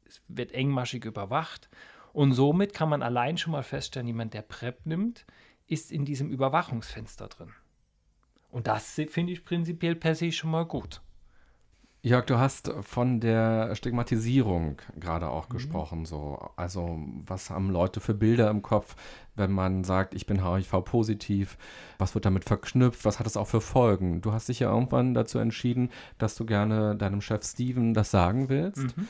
es wird engmaschig überwacht. Und somit kann man allein schon mal feststellen, jemand, der PrEP nimmt, ist in diesem Überwachungsfenster drin. Und das finde ich prinzipiell per se schon mal gut. Jörg, du hast von der Stigmatisierung gerade auch mhm. gesprochen. So. Also, was haben Leute für Bilder im Kopf, wenn man sagt, ich bin HIV-positiv? Was wird damit verknüpft? Was hat es auch für Folgen? Du hast dich ja irgendwann dazu entschieden, dass du gerne deinem Chef Steven das sagen willst. Mhm.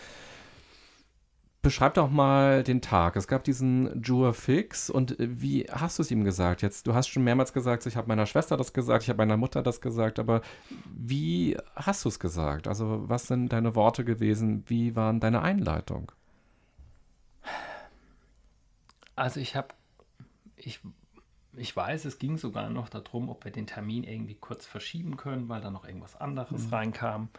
Beschreib doch mal den Tag. Es gab diesen Jura Fix und wie hast du es ihm gesagt? Jetzt, du hast schon mehrmals gesagt, ich habe meiner Schwester das gesagt, ich habe meiner Mutter das gesagt, aber wie hast du es gesagt? Also, was sind deine Worte gewesen? Wie waren deine Einleitung? Also, ich habe, ich, ich weiß, es ging sogar noch darum, ob wir den Termin irgendwie kurz verschieben können, weil da noch irgendwas anderes mhm. reinkam.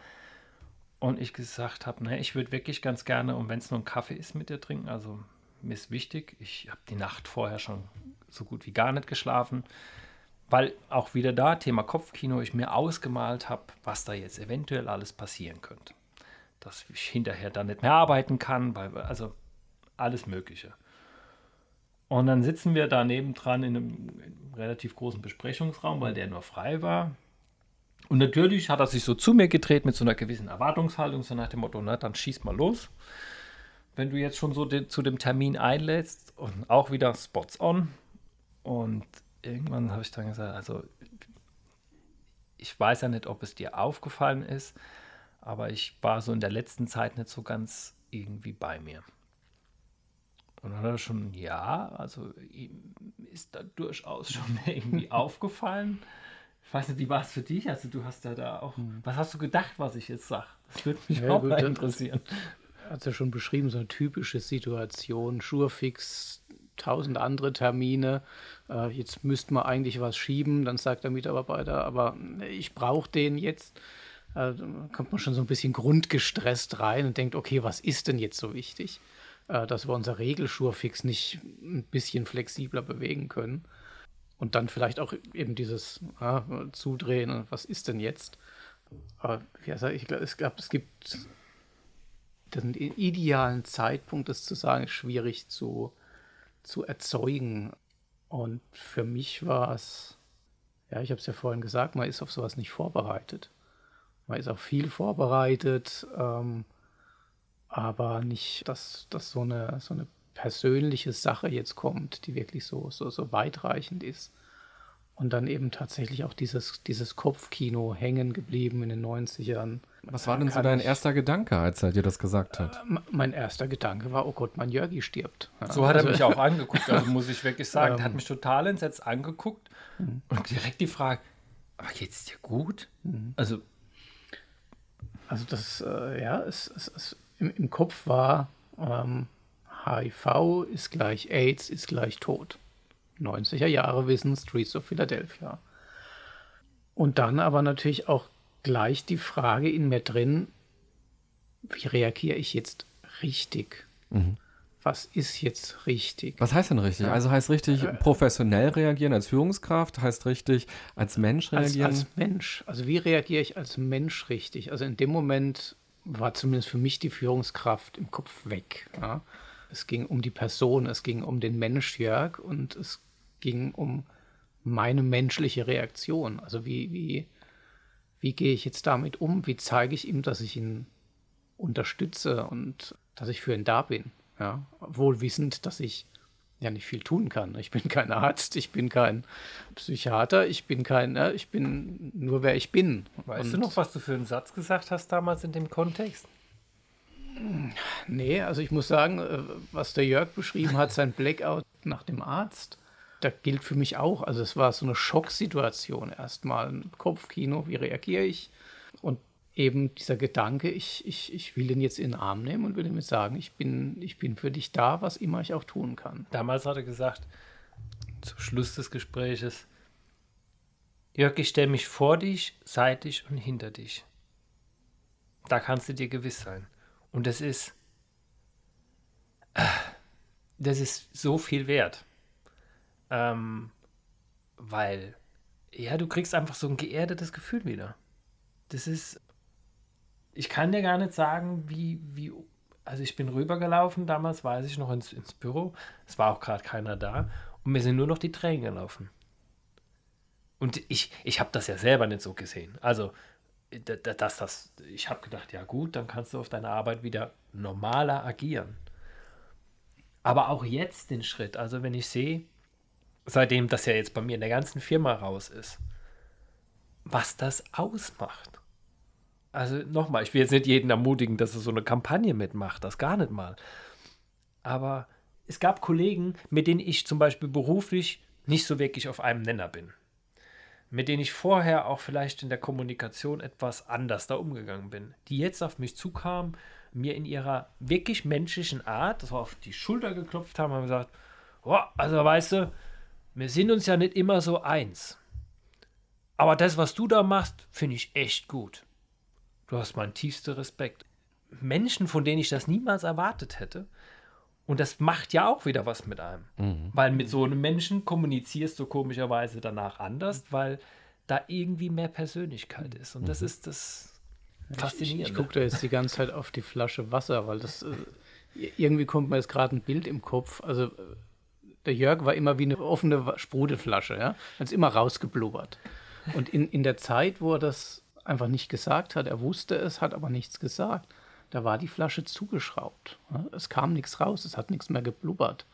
Und ich gesagt habe, ne, ich würde wirklich ganz gerne, und wenn es nur ein Kaffee ist, mit dir trinken, also mir ist wichtig, ich habe die Nacht vorher schon so gut wie gar nicht geschlafen, weil auch wieder da, Thema Kopfkino, ich mir ausgemalt habe, was da jetzt eventuell alles passieren könnte. Dass ich hinterher dann nicht mehr arbeiten kann, weil, also alles Mögliche. Und dann sitzen wir da nebendran in einem relativ großen Besprechungsraum, weil der nur frei war. Und natürlich hat er sich so zu mir gedreht mit so einer gewissen Erwartungshaltung, so nach dem Motto, na, dann schieß mal los. Wenn du jetzt schon so de, zu dem Termin einlädst und auch wieder Spots on. Und irgendwann habe ich dann gesagt, also ich weiß ja nicht, ob es dir aufgefallen ist, aber ich war so in der letzten Zeit nicht so ganz irgendwie bei mir. Und dann hat er schon, ja, also ihm ist da durchaus schon irgendwie aufgefallen. Ich weiß nicht, wie war es für dich? Also du hast ja da auch, mhm. was hast du gedacht, was ich jetzt sage? Das würde mich ja, auch gut, interessieren. Hat ja schon beschrieben, so eine typische Situation, Schurfix, tausend andere Termine. Äh, jetzt müsste man eigentlich was schieben, dann sagt der Mitarbeiter, aber ich brauche den jetzt. Äh, kommt man schon so ein bisschen grundgestresst rein und denkt, okay, was ist denn jetzt so wichtig? Äh, dass wir unser Regelschurfix nicht ein bisschen flexibler bewegen können. Und dann vielleicht auch eben dieses ja, Zudrehen, was ist denn jetzt? Aber gesagt, ich glaube, es, glaub, es gibt den idealen Zeitpunkt, das zu sagen, schwierig zu, zu erzeugen. Und für mich war es, ja, ich habe es ja vorhin gesagt, man ist auf sowas nicht vorbereitet. Man ist auch viel vorbereitet, ähm, aber nicht, dass, dass so, eine, so eine persönliche Sache jetzt kommt, die wirklich so, so, so weitreichend ist. Und dann eben tatsächlich auch dieses, dieses Kopfkino hängen geblieben in den 90ern. Was war denn so dein ich, erster Gedanke, als er dir das gesagt hat? Äh, mein erster Gedanke war, oh Gott, mein Jörgi stirbt. Ja, so hat also, er mich auch angeguckt, also muss ich wirklich sagen. er hat ähm. mich total entsetzt angeguckt mhm. und direkt die Frage, aber geht's dir gut? Mhm. Also, also das, äh, ja, es, es, es, im, im Kopf war, ähm, HIV ist gleich AIDS ist gleich Tod. 90er Jahre Wissen, Streets of Philadelphia. Und dann aber natürlich auch gleich die Frage in mir drin, wie reagiere ich jetzt richtig? Mhm. Was ist jetzt richtig? Was heißt denn richtig? Ja. Also heißt richtig äh, professionell reagieren als Führungskraft, heißt richtig als Mensch reagieren? Als, als Mensch. Also wie reagiere ich als Mensch richtig? Also in dem Moment war zumindest für mich die Führungskraft im Kopf weg. Ja? Es ging um die Person, es ging um den Mensch Jörg und es ging um meine menschliche Reaktion. Also wie, wie, wie gehe ich jetzt damit um? Wie zeige ich ihm, dass ich ihn unterstütze und dass ich für ihn da bin? Ja, wohl wissend, dass ich ja nicht viel tun kann. Ich bin kein Arzt, ich bin kein Psychiater, ich bin kein, ich bin nur wer ich bin. Weißt und du noch, was du für einen Satz gesagt hast damals in dem Kontext? Nee, also ich muss sagen, äh, was der Jörg beschrieben hat, sein Blackout nach dem Arzt, da gilt für mich auch. Also es war so eine Schocksituation erstmal, ein Kopfkino, wie reagiere ich? Und eben dieser Gedanke, ich, ich, ich will ihn jetzt in den Arm nehmen und will ihm jetzt sagen, ich bin, ich bin für dich da, was immer ich auch tun kann. Damals hat er gesagt, zum Schluss des Gespräches, Jörg, ich stelle mich vor dich, seitlich und hinter dich. Da kannst du dir gewiss sein. Und das ist, das ist so viel wert. Ähm, weil, ja, du kriegst einfach so ein geerdetes Gefühl wieder. Das ist, ich kann dir gar nicht sagen, wie, wie, also ich bin rübergelaufen, damals weiß ich noch ins, ins Büro, es war auch gerade keiner da und mir sind nur noch die Tränen gelaufen. Und ich, ich habe das ja selber nicht so gesehen. Also dass das, ich habe gedacht, ja gut, dann kannst du auf deine Arbeit wieder normaler agieren. Aber auch jetzt den Schritt, also wenn ich sehe, seitdem das ja jetzt bei mir in der ganzen Firma raus ist, was das ausmacht. Also nochmal, ich will jetzt nicht jeden ermutigen, dass er so eine Kampagne mitmacht, das gar nicht mal. Aber es gab Kollegen, mit denen ich zum Beispiel beruflich nicht so wirklich auf einem Nenner bin. Mit denen ich vorher auch vielleicht in der Kommunikation etwas anders da umgegangen bin. Die jetzt auf mich zukamen, mir in ihrer wirklich menschlichen Art, das auf die Schulter geklopft haben und gesagt, oh, also weißt du, wir sind uns ja nicht immer so eins. Aber das, was du da machst, finde ich echt gut. Du hast meinen tiefsten Respekt. Menschen, von denen ich das niemals erwartet hätte. Und das macht ja auch wieder was mit einem. Mhm. Weil mit so einem Menschen kommunizierst du komischerweise danach anders, weil da irgendwie mehr Persönlichkeit ist. Und das mhm. ist das Faszinierende. Ich, ich gucke da jetzt die ganze Zeit auf die Flasche Wasser, weil das äh, irgendwie kommt mir jetzt gerade ein Bild im Kopf. Also äh, der Jörg war immer wie eine offene Sprudelflasche, ja. Hat es immer rausgeblubbert. Und in, in der Zeit, wo er das einfach nicht gesagt hat, er wusste es, hat aber nichts gesagt, da war die Flasche zugeschraubt. Es kam nichts raus, es hat nichts mehr geblubbert.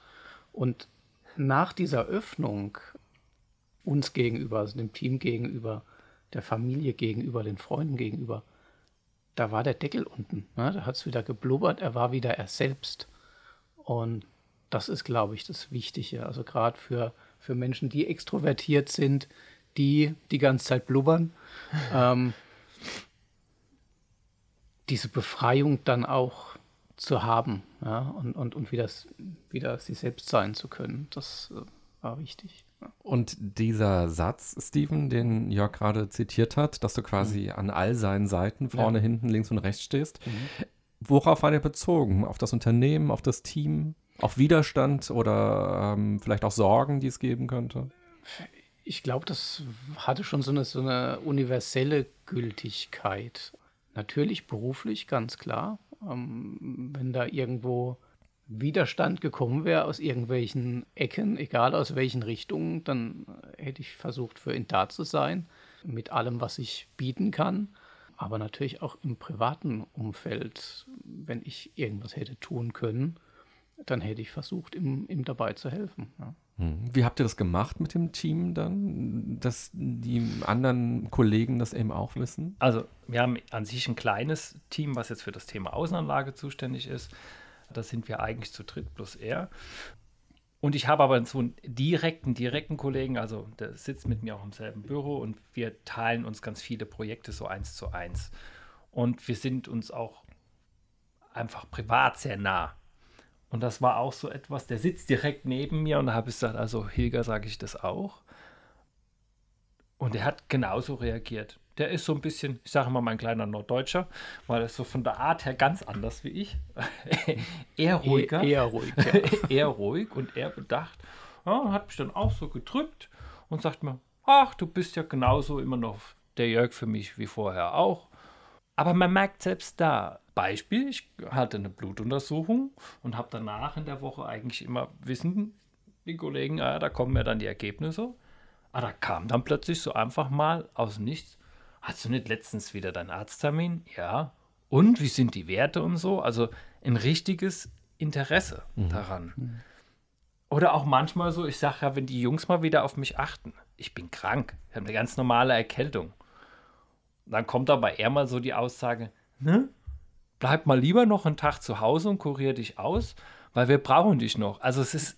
Und nach dieser Öffnung uns gegenüber, also dem Team gegenüber, der Familie gegenüber, den Freunden gegenüber, da war der Deckel unten. Ne? Da hat es wieder geblubbert, er war wieder er selbst. Und das ist, glaube ich, das Wichtige. Also gerade für, für Menschen, die extrovertiert sind, die die ganze Zeit blubbern. ähm, diese Befreiung dann auch zu haben ja, und, und, und wieder, wieder sie selbst sein zu können, das äh, war wichtig. Und dieser Satz, Steven, den Jörg gerade zitiert hat, dass du quasi mhm. an all seinen Seiten, vorne, ja. hinten, links und rechts stehst, mhm. worauf war der bezogen? Auf das Unternehmen, auf das Team, auf Widerstand oder ähm, vielleicht auch Sorgen, die es geben könnte? Ich glaube, das hatte schon so eine, so eine universelle Gültigkeit. Natürlich beruflich, ganz klar. Ähm, wenn da irgendwo Widerstand gekommen wäre aus irgendwelchen Ecken, egal aus welchen Richtungen, dann hätte ich versucht, für ihn da zu sein, mit allem, was ich bieten kann. Aber natürlich auch im privaten Umfeld, wenn ich irgendwas hätte tun können, dann hätte ich versucht, ihm, ihm dabei zu helfen. Ja. Hm. Wie habt ihr das gemacht mit dem Team dann, dass die anderen Kollegen das eben auch wissen? Also wir haben an sich ein kleines Team, was jetzt für das Thema Außenanlage zuständig ist. Da sind wir eigentlich zu dritt plus er. Und ich habe aber so einen direkten, direkten Kollegen, also der sitzt mit mir auch im selben Büro und wir teilen uns ganz viele Projekte so eins zu eins. Und wir sind uns auch einfach privat sehr nah. Und das war auch so etwas, der sitzt direkt neben mir und da habe ich gesagt, also Hilger sage ich das auch. Und er hat genauso reagiert. Der ist so ein bisschen, ich sage mal, mein kleiner Norddeutscher, weil er so von der Art her ganz anders wie ich. eher ruhiger. E eher ruhig, ja. eher ruhig und eher bedacht. Ja, hat mich dann auch so gedrückt und sagt mir, ach, du bist ja genauso immer noch der Jörg für mich wie vorher auch. Aber man merkt selbst da, Beispiel, ich hatte eine Blutuntersuchung und habe danach in der Woche eigentlich immer wissen, die Kollegen, ah, da kommen ja dann die Ergebnisse. Aber ah, da kam dann plötzlich so einfach mal aus nichts. Hast du nicht letztens wieder deinen Arzttermin? Ja. Und wie sind die Werte und so? Also ein richtiges Interesse mhm. daran. Mhm. Oder auch manchmal so, ich sage ja, wenn die Jungs mal wieder auf mich achten, ich bin krank, ich habe eine ganz normale Erkältung. Dann kommt aber eher mal so die Aussage, ne? Bleib mal lieber noch einen Tag zu Hause und kurier dich aus, weil wir brauchen dich noch. Also es ist,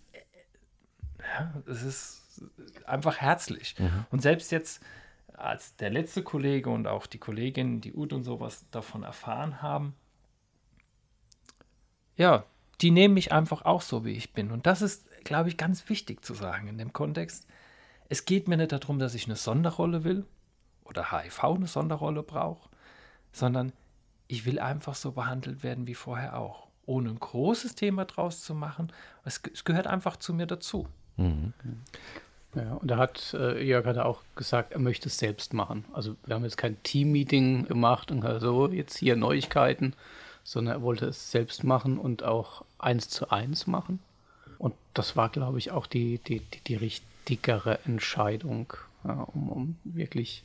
ja, es ist einfach herzlich. Mhm. Und selbst jetzt, als der letzte Kollege und auch die Kollegin, die Ut und sowas davon erfahren haben, ja, die nehmen mich einfach auch so, wie ich bin. Und das ist, glaube ich, ganz wichtig zu sagen in dem Kontext. Es geht mir nicht darum, dass ich eine Sonderrolle will oder HIV eine Sonderrolle brauche, sondern ich will einfach so behandelt werden wie vorher auch. Ohne ein großes Thema draus zu machen. Es, es gehört einfach zu mir dazu. Mhm. Ja, und da hat äh, Jörg hat auch gesagt, er möchte es selbst machen. Also wir haben jetzt kein Team-Meeting gemacht und so, jetzt hier Neuigkeiten, sondern er wollte es selbst machen und auch eins zu eins machen. Und das war, glaube ich, auch die, die, die, die richtigere Entscheidung, ja, um, um wirklich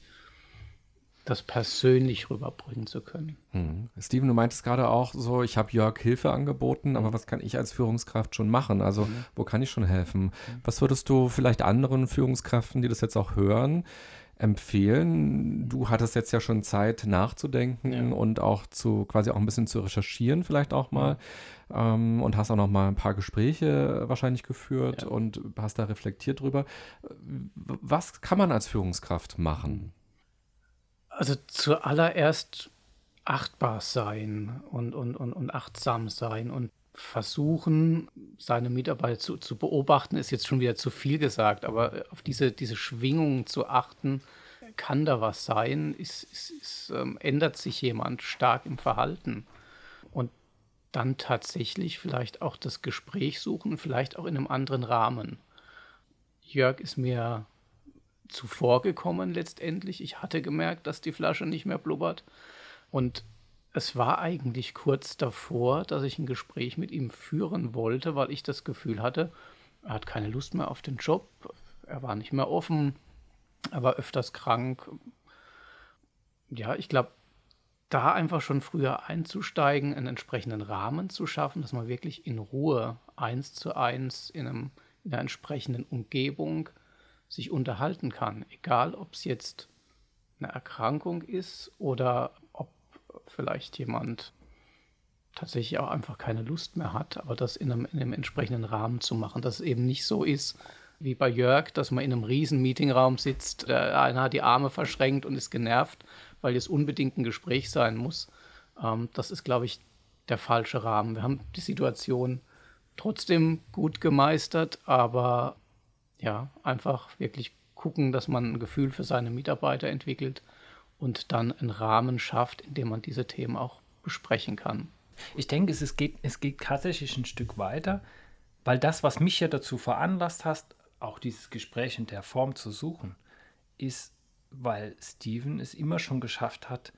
das persönlich rüberbringen zu können. Hm. Steven, du meintest gerade auch so, ich habe Jörg Hilfe angeboten, aber was kann ich als Führungskraft schon machen? Also mhm. wo kann ich schon helfen? Mhm. Was würdest du vielleicht anderen Führungskräften, die das jetzt auch hören, empfehlen? Du hattest jetzt ja schon Zeit nachzudenken ja. und auch zu quasi auch ein bisschen zu recherchieren, vielleicht auch mal. Ähm, und hast auch noch mal ein paar Gespräche wahrscheinlich geführt ja. und hast da reflektiert drüber. Was kann man als Führungskraft machen? Also zuallererst achtbar sein und, und, und, und achtsam sein und versuchen, seine Mitarbeiter zu, zu beobachten, ist jetzt schon wieder zu viel gesagt, aber auf diese, diese Schwingungen zu achten, kann da was sein? Ist, ist, ist, ähm, ändert sich jemand stark im Verhalten? Und dann tatsächlich vielleicht auch das Gespräch suchen, vielleicht auch in einem anderen Rahmen. Jörg ist mir zuvor gekommen letztendlich. Ich hatte gemerkt, dass die Flasche nicht mehr blubbert. Und es war eigentlich kurz davor, dass ich ein Gespräch mit ihm führen wollte, weil ich das Gefühl hatte, er hat keine Lust mehr auf den Job, er war nicht mehr offen, er war öfters krank. Ja, ich glaube, da einfach schon früher einzusteigen, einen entsprechenden Rahmen zu schaffen, dass man wirklich in Ruhe eins zu eins in, einem, in einer entsprechenden Umgebung sich unterhalten kann. Egal, ob es jetzt eine Erkrankung ist oder vielleicht jemand tatsächlich auch einfach keine Lust mehr hat, aber das in einem, in einem entsprechenden Rahmen zu machen, dass es eben nicht so ist wie bei Jörg, dass man in einem riesen Meetingraum sitzt, der eine hat die Arme verschränkt und ist genervt, weil es unbedingt ein Gespräch sein muss. Ähm, das ist, glaube ich, der falsche Rahmen. Wir haben die Situation trotzdem gut gemeistert, aber ja, einfach wirklich gucken, dass man ein Gefühl für seine Mitarbeiter entwickelt und dann einen Rahmen schafft, in dem man diese Themen auch besprechen kann. Ich denke, es, es, geht, es geht tatsächlich ein Stück weiter, weil das, was mich ja dazu veranlasst hast, auch dieses Gespräch in der Form zu suchen, ist, weil Steven es immer schon geschafft hat,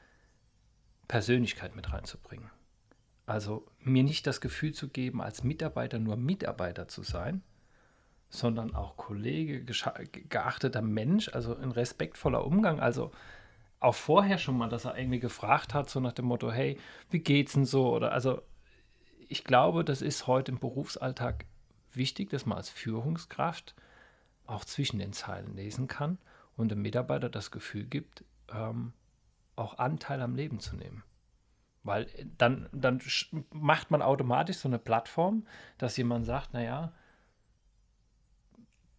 Persönlichkeit mit reinzubringen. Also mir nicht das Gefühl zu geben, als Mitarbeiter nur Mitarbeiter zu sein, sondern auch Kollege, geachteter Mensch, also ein respektvoller Umgang. Also auch vorher schon mal, dass er irgendwie gefragt hat, so nach dem Motto, hey, wie geht's denn so? Oder also ich glaube, das ist heute im Berufsalltag wichtig, dass man als Führungskraft auch zwischen den Zeilen lesen kann und dem Mitarbeiter das Gefühl gibt, ähm, auch Anteil am Leben zu nehmen. Weil dann, dann macht man automatisch so eine Plattform, dass jemand sagt, naja,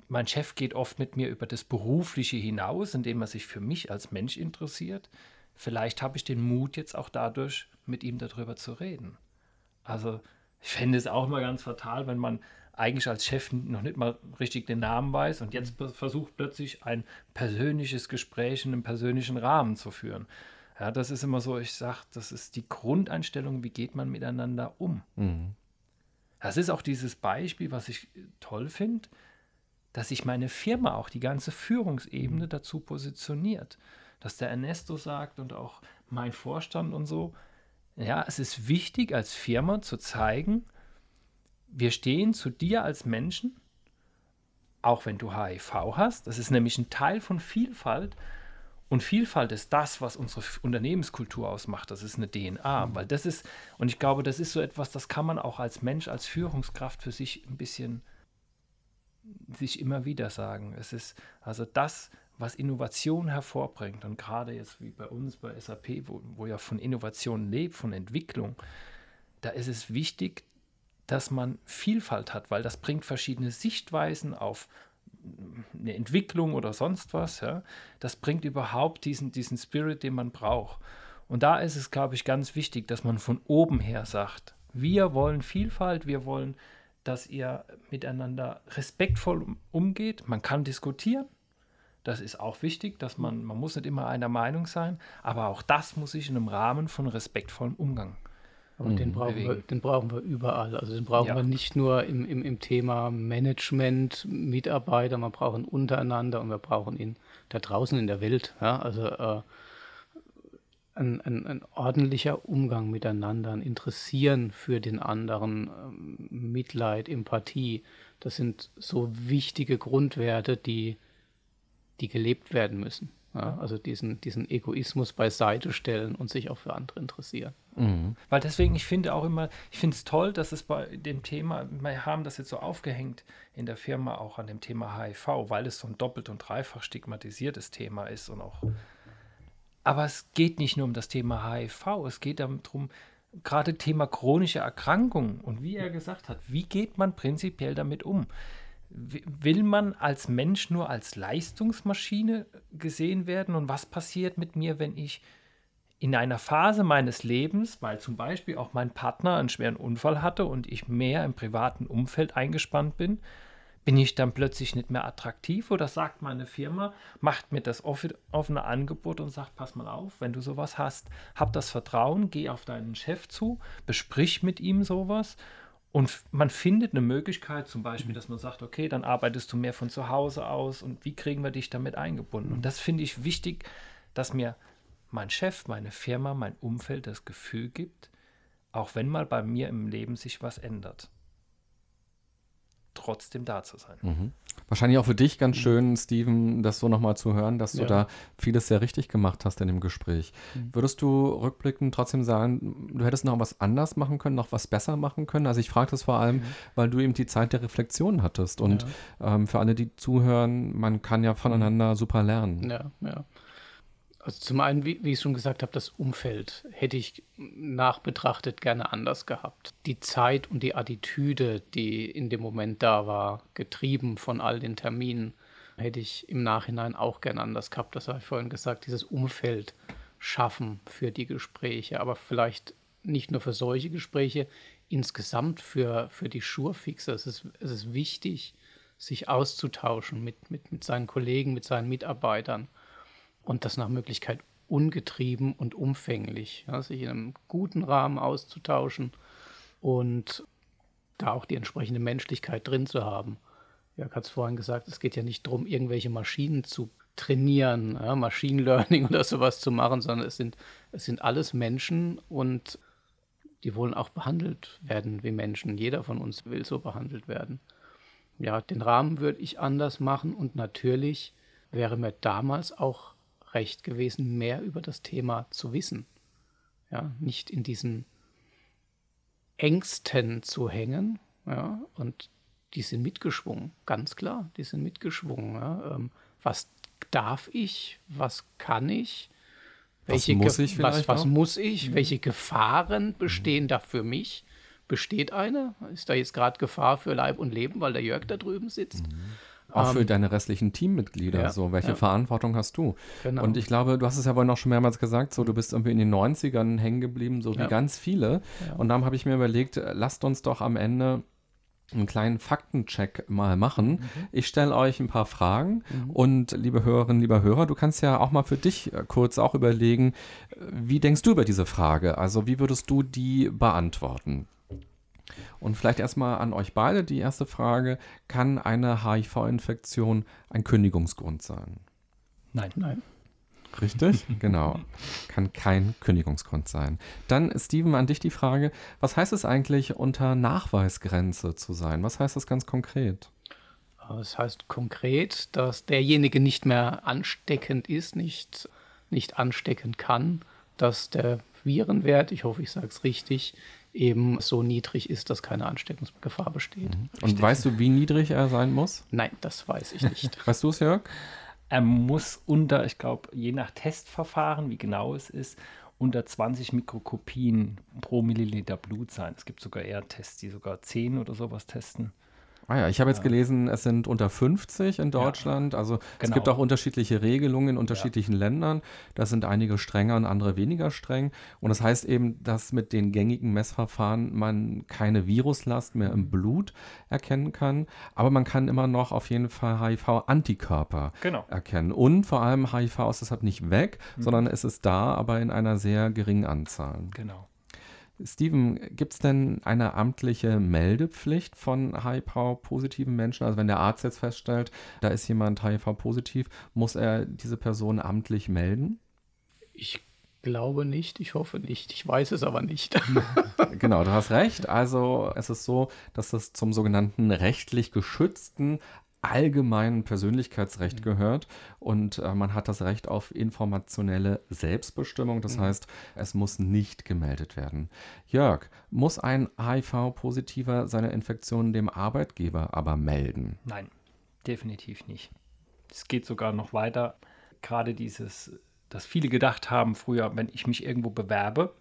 mein Chef geht oft mit mir über das Berufliche hinaus, indem er sich für mich als Mensch interessiert. Vielleicht habe ich den Mut jetzt auch dadurch, mit ihm darüber zu reden. Also ich fände es auch mal ganz fatal, wenn man eigentlich als Chef noch nicht mal richtig den Namen weiß und jetzt versucht plötzlich ein persönliches Gespräch in einem persönlichen Rahmen zu führen. Ja, das ist immer so, ich sage, das ist die Grundeinstellung, wie geht man miteinander um. Mhm. Das ist auch dieses Beispiel, was ich toll finde dass sich meine Firma, auch die ganze Führungsebene mhm. dazu positioniert. Dass der Ernesto sagt und auch mein Vorstand und so, ja, es ist wichtig als Firma zu zeigen, wir stehen zu dir als Menschen, auch wenn du HIV hast. Das ist nämlich ein Teil von Vielfalt. Und Vielfalt ist das, was unsere Unternehmenskultur ausmacht. Das ist eine DNA. Mhm. Weil das ist, und ich glaube, das ist so etwas, das kann man auch als Mensch, als Führungskraft für sich ein bisschen sich immer wieder sagen. Es ist also das, was Innovation hervorbringt und gerade jetzt wie bei uns bei SAP, wo, wo ja von Innovation lebt, von Entwicklung, da ist es wichtig, dass man Vielfalt hat, weil das bringt verschiedene Sichtweisen auf eine Entwicklung oder sonst was. Ja. Das bringt überhaupt diesen, diesen Spirit, den man braucht. Und da ist es, glaube ich, ganz wichtig, dass man von oben her sagt, wir wollen Vielfalt, wir wollen dass ihr miteinander respektvoll umgeht. Man kann diskutieren. Das ist auch wichtig, dass man, man muss nicht immer einer Meinung sein, aber auch das muss sich in einem Rahmen von respektvollem Umgang und den, mhm. brauchen wir, den brauchen wir überall. Also den brauchen ja. wir nicht nur im, im, im Thema Management, Mitarbeiter, man braucht ihn untereinander und wir brauchen ihn da draußen in der Welt. Ja? Also äh, ein, ein, ein, ordentlicher Umgang miteinander, ein Interessieren für den anderen, ähm, Mitleid, Empathie, das sind so wichtige Grundwerte, die, die gelebt werden müssen. Ja, also diesen, diesen Egoismus beiseite stellen und sich auch für andere interessieren. Mhm. Weil deswegen, ich finde auch immer, ich finde es toll, dass es bei dem Thema, wir haben das jetzt so aufgehängt in der Firma auch an dem Thema HIV, weil es so ein doppelt und dreifach stigmatisiertes Thema ist und auch. Aber es geht nicht nur um das Thema HIV, es geht darum, gerade Thema chronische Erkrankungen und wie er gesagt hat, wie geht man prinzipiell damit um? will man als Mensch nur als Leistungsmaschine gesehen werden? Und was passiert mit mir, wenn ich in einer Phase meines Lebens, weil zum Beispiel auch mein Partner einen schweren Unfall hatte und ich mehr im privaten Umfeld eingespannt bin, bin ich dann plötzlich nicht mehr attraktiv oder sagt meine Firma, macht mir das offene Angebot und sagt, pass mal auf, wenn du sowas hast, hab das Vertrauen, geh auf deinen Chef zu, besprich mit ihm sowas und man findet eine Möglichkeit, zum Beispiel, dass man sagt, okay, dann arbeitest du mehr von zu Hause aus und wie kriegen wir dich damit eingebunden? Und das finde ich wichtig, dass mir mein Chef, meine Firma, mein Umfeld das Gefühl gibt, auch wenn mal bei mir im Leben sich was ändert, trotzdem da zu sein. Mhm. Wahrscheinlich auch für dich ganz schön, Steven, das so nochmal zu hören, dass du ja. da vieles sehr richtig gemacht hast in dem Gespräch. Mhm. Würdest du rückblickend trotzdem sagen, du hättest noch was anders machen können, noch was besser machen können? Also ich frage das vor allem, mhm. weil du eben die Zeit der Reflexion hattest. Und ja. ähm, für alle, die zuhören, man kann ja voneinander super lernen. Ja, ja. Also zum einen, wie, wie ich schon gesagt habe, das Umfeld hätte ich nachbetrachtet gerne anders gehabt. Die Zeit und die Attitüde, die in dem Moment da war, getrieben von all den Terminen, hätte ich im Nachhinein auch gerne anders gehabt. Das habe ich vorhin gesagt, dieses Umfeld schaffen für die Gespräche, aber vielleicht nicht nur für solche Gespräche, insgesamt für, für die Schurfixer. Es ist, es ist wichtig, sich auszutauschen mit, mit, mit seinen Kollegen, mit seinen Mitarbeitern und das nach Möglichkeit ungetrieben und umfänglich, ja, sich in einem guten Rahmen auszutauschen und da auch die entsprechende Menschlichkeit drin zu haben. Jörg hat es vorhin gesagt, es geht ja nicht darum, irgendwelche Maschinen zu trainieren, ja, Machine Learning oder sowas zu machen, sondern es sind, es sind alles Menschen und die wollen auch behandelt werden wie Menschen. Jeder von uns will so behandelt werden. Ja, den Rahmen würde ich anders machen und natürlich wäre mir damals auch recht gewesen, mehr über das Thema zu wissen. Ja, nicht in diesen Ängsten zu hängen. Ja, und die sind mitgeschwungen, ganz klar, die sind mitgeschwungen. Ja. Ähm, was darf ich? Was kann ich? Welche was muss ich? Was, was muss ich? Mhm. Welche Gefahren bestehen mhm. da für mich? Besteht eine? Ist da jetzt gerade Gefahr für Leib und Leben, weil der Jörg da drüben sitzt? Mhm. Auch für ähm, deine restlichen Teammitglieder. Ja, so, welche ja. Verantwortung hast du? Genau. Und ich glaube, du hast es ja vorhin auch schon mehrmals gesagt, so du bist irgendwie in den 90ern hängen geblieben, so wie ja. ganz viele. Und dann habe ich mir überlegt, lasst uns doch am Ende einen kleinen Faktencheck mal machen. Mhm. Ich stelle euch ein paar Fragen mhm. und liebe Hörerinnen, lieber Hörer, du kannst ja auch mal für dich äh, kurz auch überlegen, wie denkst du über diese Frage? Also wie würdest du die beantworten? Und vielleicht erstmal an euch beide die erste Frage: Kann eine HIV-Infektion ein Kündigungsgrund sein? Nein. Nein. Richtig, genau. Kann kein Kündigungsgrund sein. Dann, Steven, an dich die Frage: Was heißt es eigentlich, unter Nachweisgrenze zu sein? Was heißt das ganz konkret? Das heißt konkret, dass derjenige nicht mehr ansteckend ist, nicht, nicht anstecken kann, dass der Virenwert, ich hoffe, ich sage es richtig, eben so niedrig ist, dass keine Ansteckungsgefahr besteht. Mhm. Und weißt du, wie niedrig er sein muss? Nein, das weiß ich nicht. weißt du es, Jörg? Er muss unter, ich glaube, je nach Testverfahren, wie genau es ist, unter 20 Mikrokopien pro Milliliter Blut sein. Es gibt sogar eher Tests, die sogar 10 oder sowas testen. Ah ja, ich habe jetzt gelesen, es sind unter 50 in Deutschland. Ja, also genau. es gibt auch unterschiedliche Regelungen in unterschiedlichen ja. Ländern. Da sind einige strenger und andere weniger streng. Und das heißt eben, dass mit den gängigen Messverfahren man keine Viruslast mehr im Blut erkennen kann. Aber man kann immer noch auf jeden Fall HIV-Antikörper genau. erkennen. Und vor allem HIV ist deshalb nicht weg, mhm. sondern es ist da, aber in einer sehr geringen Anzahl. Genau. Steven, gibt es denn eine amtliche Meldepflicht von HIV-positiven Menschen? Also wenn der Arzt jetzt feststellt, da ist jemand HIV-positiv, muss er diese Person amtlich melden? Ich glaube nicht, ich hoffe nicht, ich weiß es aber nicht. genau, du hast recht. Also es ist so, dass es zum sogenannten rechtlich geschützten allgemeinen Persönlichkeitsrecht mhm. gehört und äh, man hat das Recht auf informationelle Selbstbestimmung. Das mhm. heißt, es muss nicht gemeldet werden. Jörg, muss ein HIV-Positiver seine Infektion dem Arbeitgeber aber melden? Nein, definitiv nicht. Es geht sogar noch weiter. Gerade dieses, dass viele gedacht haben früher, wenn ich mich irgendwo bewerbe,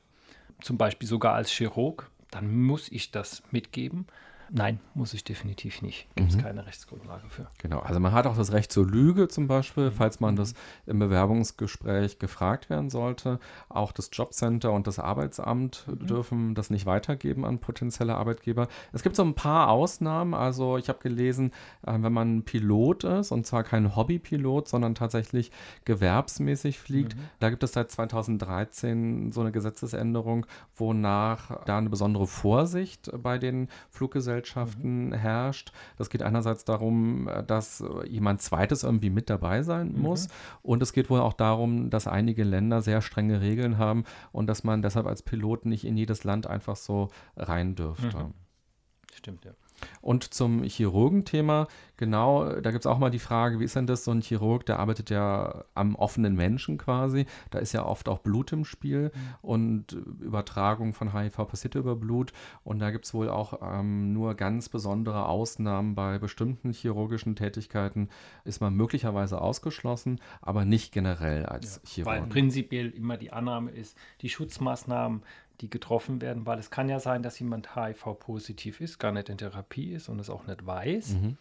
zum Beispiel sogar als Chirurg, dann muss ich das mitgeben. Nein, muss ich definitiv nicht. Gibt es mhm. keine Rechtsgrundlage für. Genau, also man hat auch das Recht zur Lüge zum Beispiel, falls man das im Bewerbungsgespräch gefragt werden sollte. Auch das Jobcenter und das Arbeitsamt mhm. dürfen das nicht weitergeben an potenzielle Arbeitgeber. Es gibt so ein paar Ausnahmen. Also ich habe gelesen, äh, wenn man Pilot ist, und zwar kein Hobbypilot, sondern tatsächlich gewerbsmäßig fliegt, mhm. da gibt es seit 2013 so eine Gesetzesänderung, wonach da eine besondere Vorsicht bei den Fluggesellschaften Fluggesellschaften mhm. herrscht. Das geht einerseits darum, dass jemand Zweites irgendwie mit dabei sein mhm. muss. Und es geht wohl auch darum, dass einige Länder sehr strenge Regeln haben und dass man deshalb als Pilot nicht in jedes Land einfach so rein dürfte. Mhm. Stimmt, ja. Und zum Chirurgenthema, genau, da gibt es auch mal die Frage, wie ist denn das, so ein Chirurg, der arbeitet ja am offenen Menschen quasi, da ist ja oft auch Blut im Spiel mhm. und Übertragung von HIV passiert über Blut und da gibt es wohl auch ähm, nur ganz besondere Ausnahmen bei bestimmten chirurgischen Tätigkeiten, ist man möglicherweise ausgeschlossen, aber nicht generell als ja, Chirurg. Weil prinzipiell immer die Annahme ist, die Schutzmaßnahmen die getroffen werden, weil es kann ja sein, dass jemand HIV-positiv ist, gar nicht in Therapie ist und es auch nicht weiß. Mhm.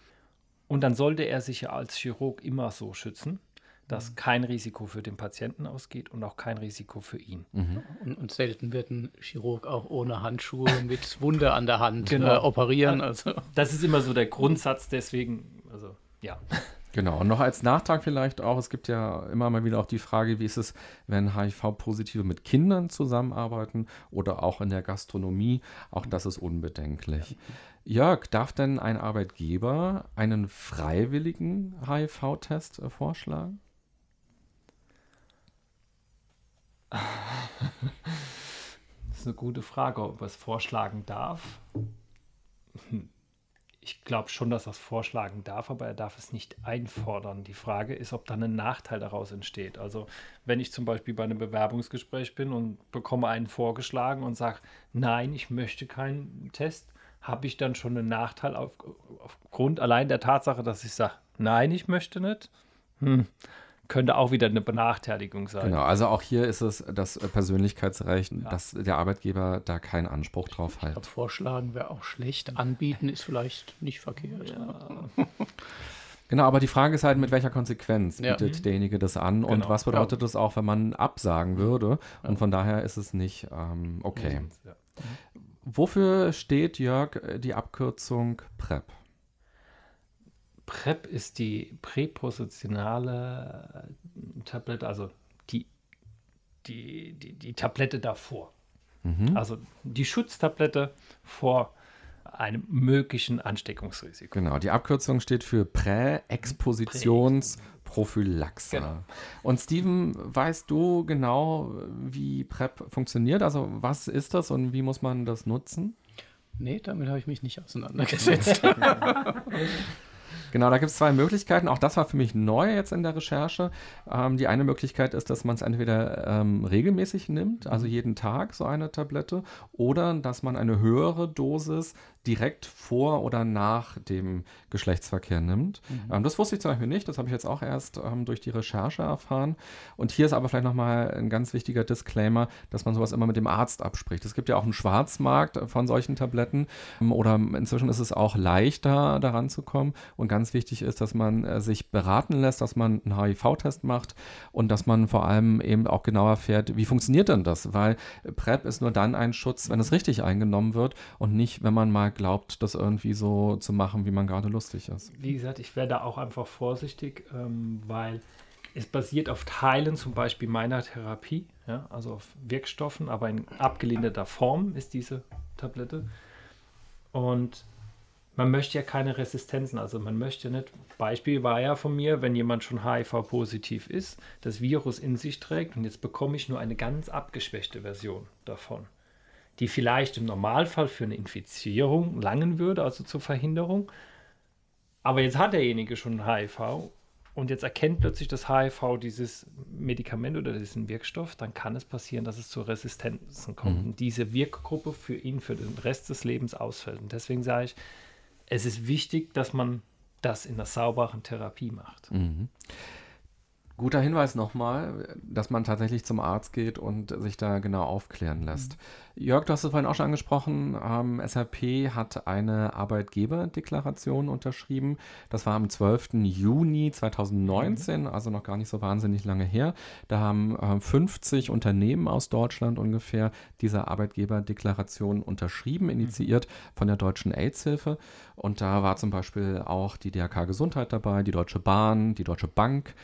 Und dann sollte er sich ja als Chirurg immer so schützen, dass mhm. kein Risiko für den Patienten ausgeht und auch kein Risiko für ihn. Mhm. Und, und, selten wird ein Chirurg auch ohne Handschuhe mit Wunde an der Hand genau. äh, operieren. Also. Das ist immer so der Grundsatz, deswegen, also ja. Genau, und noch als Nachtrag vielleicht auch, es gibt ja immer mal wieder auch die Frage, wie ist es, wenn HIV-Positive mit Kindern zusammenarbeiten oder auch in der Gastronomie, auch das ist unbedenklich. Jörg, darf denn ein Arbeitgeber einen freiwilligen HIV-Test äh, vorschlagen? Das ist eine gute Frage, ob er es vorschlagen darf. Hm ich glaube schon, dass er es vorschlagen darf, aber er darf es nicht einfordern. Die Frage ist, ob dann ein Nachteil daraus entsteht. Also wenn ich zum Beispiel bei einem Bewerbungsgespräch bin und bekomme einen vorgeschlagen und sage, nein, ich möchte keinen Test, habe ich dann schon einen Nachteil auf, aufgrund allein der Tatsache, dass ich sage, nein, ich möchte nicht. Hm könnte auch wieder eine Benachteiligung sein. Genau, also auch hier ist es das Persönlichkeitsrecht, ja. dass der Arbeitgeber da keinen Anspruch drauf hat. Glaub, vorschlagen wäre auch schlecht, anbieten ist vielleicht nicht verkehrt. Ja. Genau, aber die Frage ist halt, mit welcher Konsequenz bietet ja. derjenige das an genau. und was bedeutet das auch, wenn man absagen würde? Und von daher ist es nicht ähm, okay. Wofür steht, Jörg, die Abkürzung PrEP? PrEP ist die präpositionale äh, Tablette, also die, die, die, die Tablette davor. Mhm. Also die Schutztablette vor einem möglichen Ansteckungsrisiko. Genau, die Abkürzung steht für Prä-Expositionsprophylaxe. Genau. Und Steven, weißt du genau, wie PrEP funktioniert? Also was ist das und wie muss man das nutzen? Nee, damit habe ich mich nicht auseinandergesetzt. Genau, da gibt es zwei Möglichkeiten. Auch das war für mich neu jetzt in der Recherche. Ähm, die eine Möglichkeit ist, dass man es entweder ähm, regelmäßig nimmt, also mhm. jeden Tag so eine Tablette, oder dass man eine höhere Dosis direkt vor oder nach dem Geschlechtsverkehr nimmt. Mhm. Ähm, das wusste ich zum Beispiel nicht, das habe ich jetzt auch erst ähm, durch die Recherche erfahren. Und hier ist aber vielleicht nochmal ein ganz wichtiger Disclaimer, dass man sowas immer mit dem Arzt abspricht. Es gibt ja auch einen Schwarzmarkt von solchen Tabletten ähm, oder inzwischen ist es auch leichter, daran zu kommen. Und ganz wichtig ist, dass man äh, sich beraten lässt, dass man einen HIV-Test macht und dass man vor allem eben auch genauer erfährt, wie funktioniert denn das? Weil PrEP ist nur dann ein Schutz, wenn es richtig eingenommen wird und nicht, wenn man mal glaubt, das irgendwie so zu machen, wie man gerade lustig ist. Wie gesagt, ich werde auch einfach vorsichtig, ähm, weil es basiert auf Teilen zum Beispiel meiner Therapie, ja, also auf Wirkstoffen, aber in abgelinderter Form ist diese Tablette. Und man möchte ja keine Resistenzen, also man möchte nicht, Beispiel war ja von mir, wenn jemand schon HIV-positiv ist, das Virus in sich trägt und jetzt bekomme ich nur eine ganz abgeschwächte Version davon die vielleicht im Normalfall für eine Infizierung langen würde, also zur Verhinderung. Aber jetzt hat derjenige schon HIV und jetzt erkennt plötzlich das HIV dieses Medikament oder diesen Wirkstoff, dann kann es passieren, dass es zu Resistenzen kommt mhm. und diese Wirkgruppe für ihn für den Rest des Lebens ausfällt. Und deswegen sage ich, es ist wichtig, dass man das in der sauberen Therapie macht. Mhm. Guter Hinweis nochmal, dass man tatsächlich zum Arzt geht und sich da genau aufklären lässt. Mhm. Jörg, du hast es vorhin auch schon angesprochen, ähm, SAP hat eine Arbeitgeberdeklaration unterschrieben. Das war am 12. Juni 2019, mhm. also noch gar nicht so wahnsinnig lange her. Da haben äh, 50 Unternehmen aus Deutschland ungefähr diese Arbeitgeberdeklaration unterschrieben, initiiert mhm. von der Deutschen AIDS-Hilfe. Und da war zum Beispiel auch die DRK Gesundheit dabei, die Deutsche Bahn, die Deutsche Bank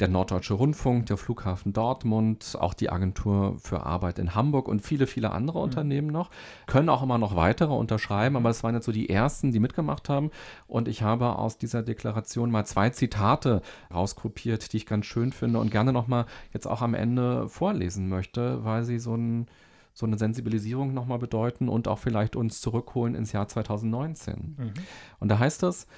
der Norddeutsche Rundfunk, der Flughafen Dortmund, auch die Agentur für Arbeit in Hamburg und viele, viele andere mhm. Unternehmen noch. Können auch immer noch weitere unterschreiben, aber das waren jetzt so die ersten, die mitgemacht haben. Und ich habe aus dieser Deklaration mal zwei Zitate rauskopiert, die ich ganz schön finde und gerne nochmal jetzt auch am Ende vorlesen möchte, weil sie so ein so eine Sensibilisierung nochmal bedeuten und auch vielleicht uns zurückholen ins Jahr 2019. Mhm. Und da heißt es,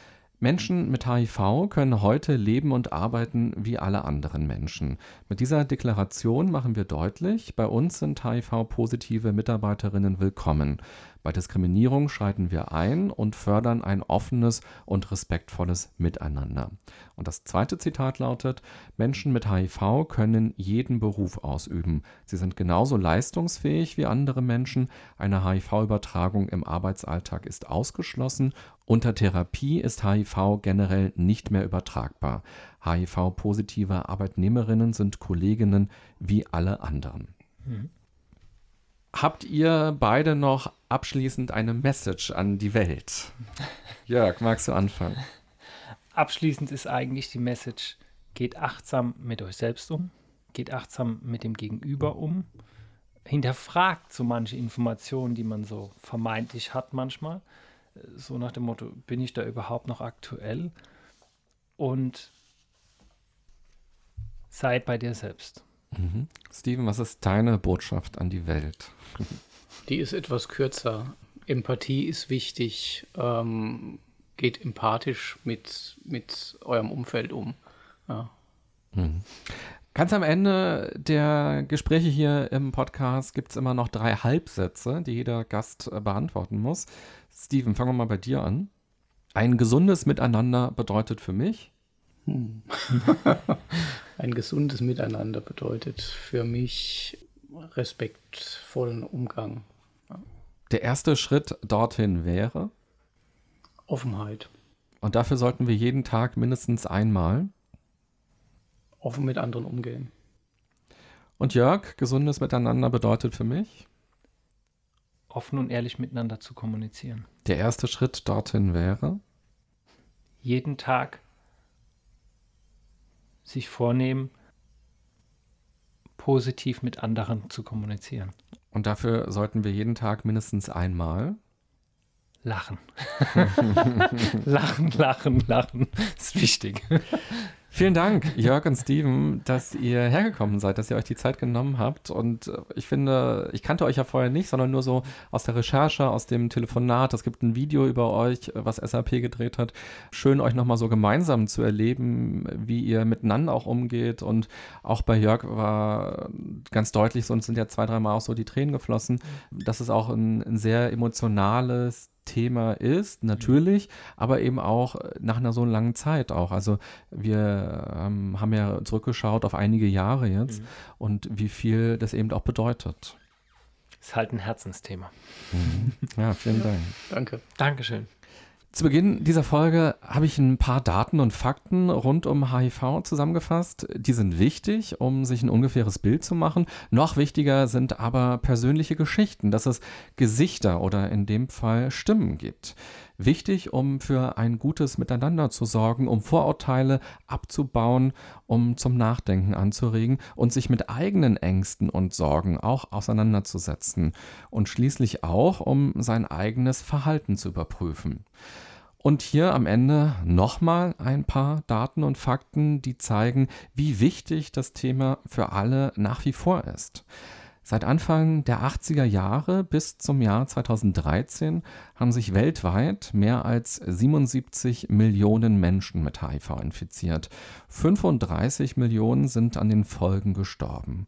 Menschen mit HIV können heute leben und arbeiten wie alle anderen Menschen. Mit dieser Deklaration machen wir deutlich, bei uns sind HIV-positive Mitarbeiterinnen willkommen. Bei Diskriminierung schreiten wir ein und fördern ein offenes und respektvolles Miteinander. Und das zweite Zitat lautet, Menschen mit HIV können jeden Beruf ausüben. Sie sind genauso leistungsfähig wie andere Menschen. Eine HIV-Übertragung im Arbeitsalltag ist ausgeschlossen. Unter Therapie ist HIV generell nicht mehr übertragbar. HIV-positive Arbeitnehmerinnen sind Kolleginnen wie alle anderen. Mhm. Habt ihr beide noch abschließend eine Message an die Welt? Jörg, magst du anfangen? Abschließend ist eigentlich die Message, geht achtsam mit euch selbst um, geht achtsam mit dem Gegenüber um, hinterfragt so manche Informationen, die man so vermeintlich hat manchmal, so nach dem Motto, bin ich da überhaupt noch aktuell? Und sei bei dir selbst. Mhm. Steven, was ist deine Botschaft an die Welt? Die ist etwas kürzer. Empathie ist wichtig. Ähm, geht empathisch mit, mit eurem Umfeld um. Ja. Mhm. Ganz am Ende der Gespräche hier im Podcast gibt es immer noch drei Halbsätze, die jeder Gast äh, beantworten muss. Steven, fangen wir mal bei dir an. Ein gesundes Miteinander bedeutet für mich? Hm. Ein gesundes Miteinander bedeutet für mich respektvollen Umgang. Der erste Schritt dorthin wäre? Offenheit. Und dafür sollten wir jeden Tag mindestens einmal offen mit anderen umgehen. Und Jörg, gesundes Miteinander bedeutet für mich? Offen und ehrlich miteinander zu kommunizieren. Der erste Schritt dorthin wäre? Jeden Tag sich vornehmen, positiv mit anderen zu kommunizieren. Und dafür sollten wir jeden Tag mindestens einmal lachen. lachen, lachen, lachen. Ist wichtig. Vielen Dank, Jörg und Steven, dass ihr hergekommen seid, dass ihr euch die Zeit genommen habt. Und äh, ich finde, ich kannte euch ja vorher nicht, sondern nur so aus der Recherche, aus dem Telefonat. Es gibt ein Video über euch, was SAP gedreht hat. Schön, euch nochmal so gemeinsam zu erleben, wie ihr miteinander auch umgeht. Und auch bei Jörg war ganz deutlich so, und es sind ja zwei, dreimal auch so die Tränen geflossen, dass es auch ein, ein sehr emotionales Thema ist, natürlich, mhm. aber eben auch äh, nach einer so langen Zeit auch. Also wir ähm, haben ja zurückgeschaut auf einige Jahre jetzt mhm. und wie viel das eben auch bedeutet. Ist halt ein Herzensthema. Mhm. Ja, vielen Dank. Danke. Dankeschön. Zu Beginn dieser Folge habe ich ein paar Daten und Fakten rund um HIV zusammengefasst. Die sind wichtig, um sich ein ungefähres Bild zu machen. Noch wichtiger sind aber persönliche Geschichten, dass es Gesichter oder in dem Fall Stimmen gibt. Wichtig, um für ein gutes Miteinander zu sorgen, um Vorurteile abzubauen, um zum Nachdenken anzuregen und sich mit eigenen Ängsten und Sorgen auch auseinanderzusetzen und schließlich auch, um sein eigenes Verhalten zu überprüfen. Und hier am Ende nochmal ein paar Daten und Fakten, die zeigen, wie wichtig das Thema für alle nach wie vor ist. Seit Anfang der 80er Jahre bis zum Jahr 2013 haben sich weltweit mehr als 77 Millionen Menschen mit HIV infiziert. 35 Millionen sind an den Folgen gestorben.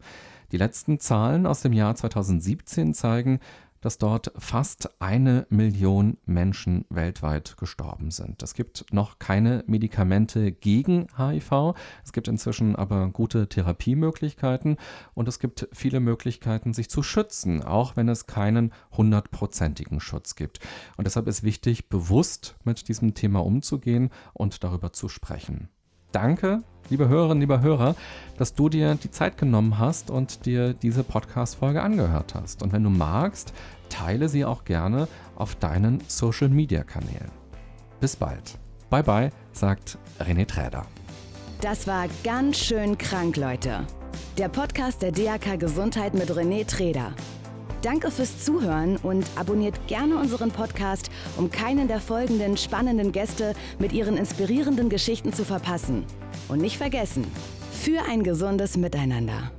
Die letzten Zahlen aus dem Jahr 2017 zeigen, dass dort fast eine Million Menschen weltweit gestorben sind. Es gibt noch keine Medikamente gegen HIV. Es gibt inzwischen aber gute Therapiemöglichkeiten und es gibt viele Möglichkeiten, sich zu schützen, auch wenn es keinen hundertprozentigen Schutz gibt. Und deshalb ist wichtig, bewusst mit diesem Thema umzugehen und darüber zu sprechen. Danke, liebe Hörerinnen, lieber Hörer, dass du dir die Zeit genommen hast und dir diese Podcast-Folge angehört hast. Und wenn du magst, teile sie auch gerne auf deinen Social-Media-Kanälen. Bis bald. Bye bye, sagt René Träder. Das war ganz schön krank, Leute. Der Podcast der DAK Gesundheit mit René Träder. Danke fürs Zuhören und abonniert gerne unseren Podcast, um keinen der folgenden spannenden Gäste mit ihren inspirierenden Geschichten zu verpassen. Und nicht vergessen, für ein gesundes Miteinander.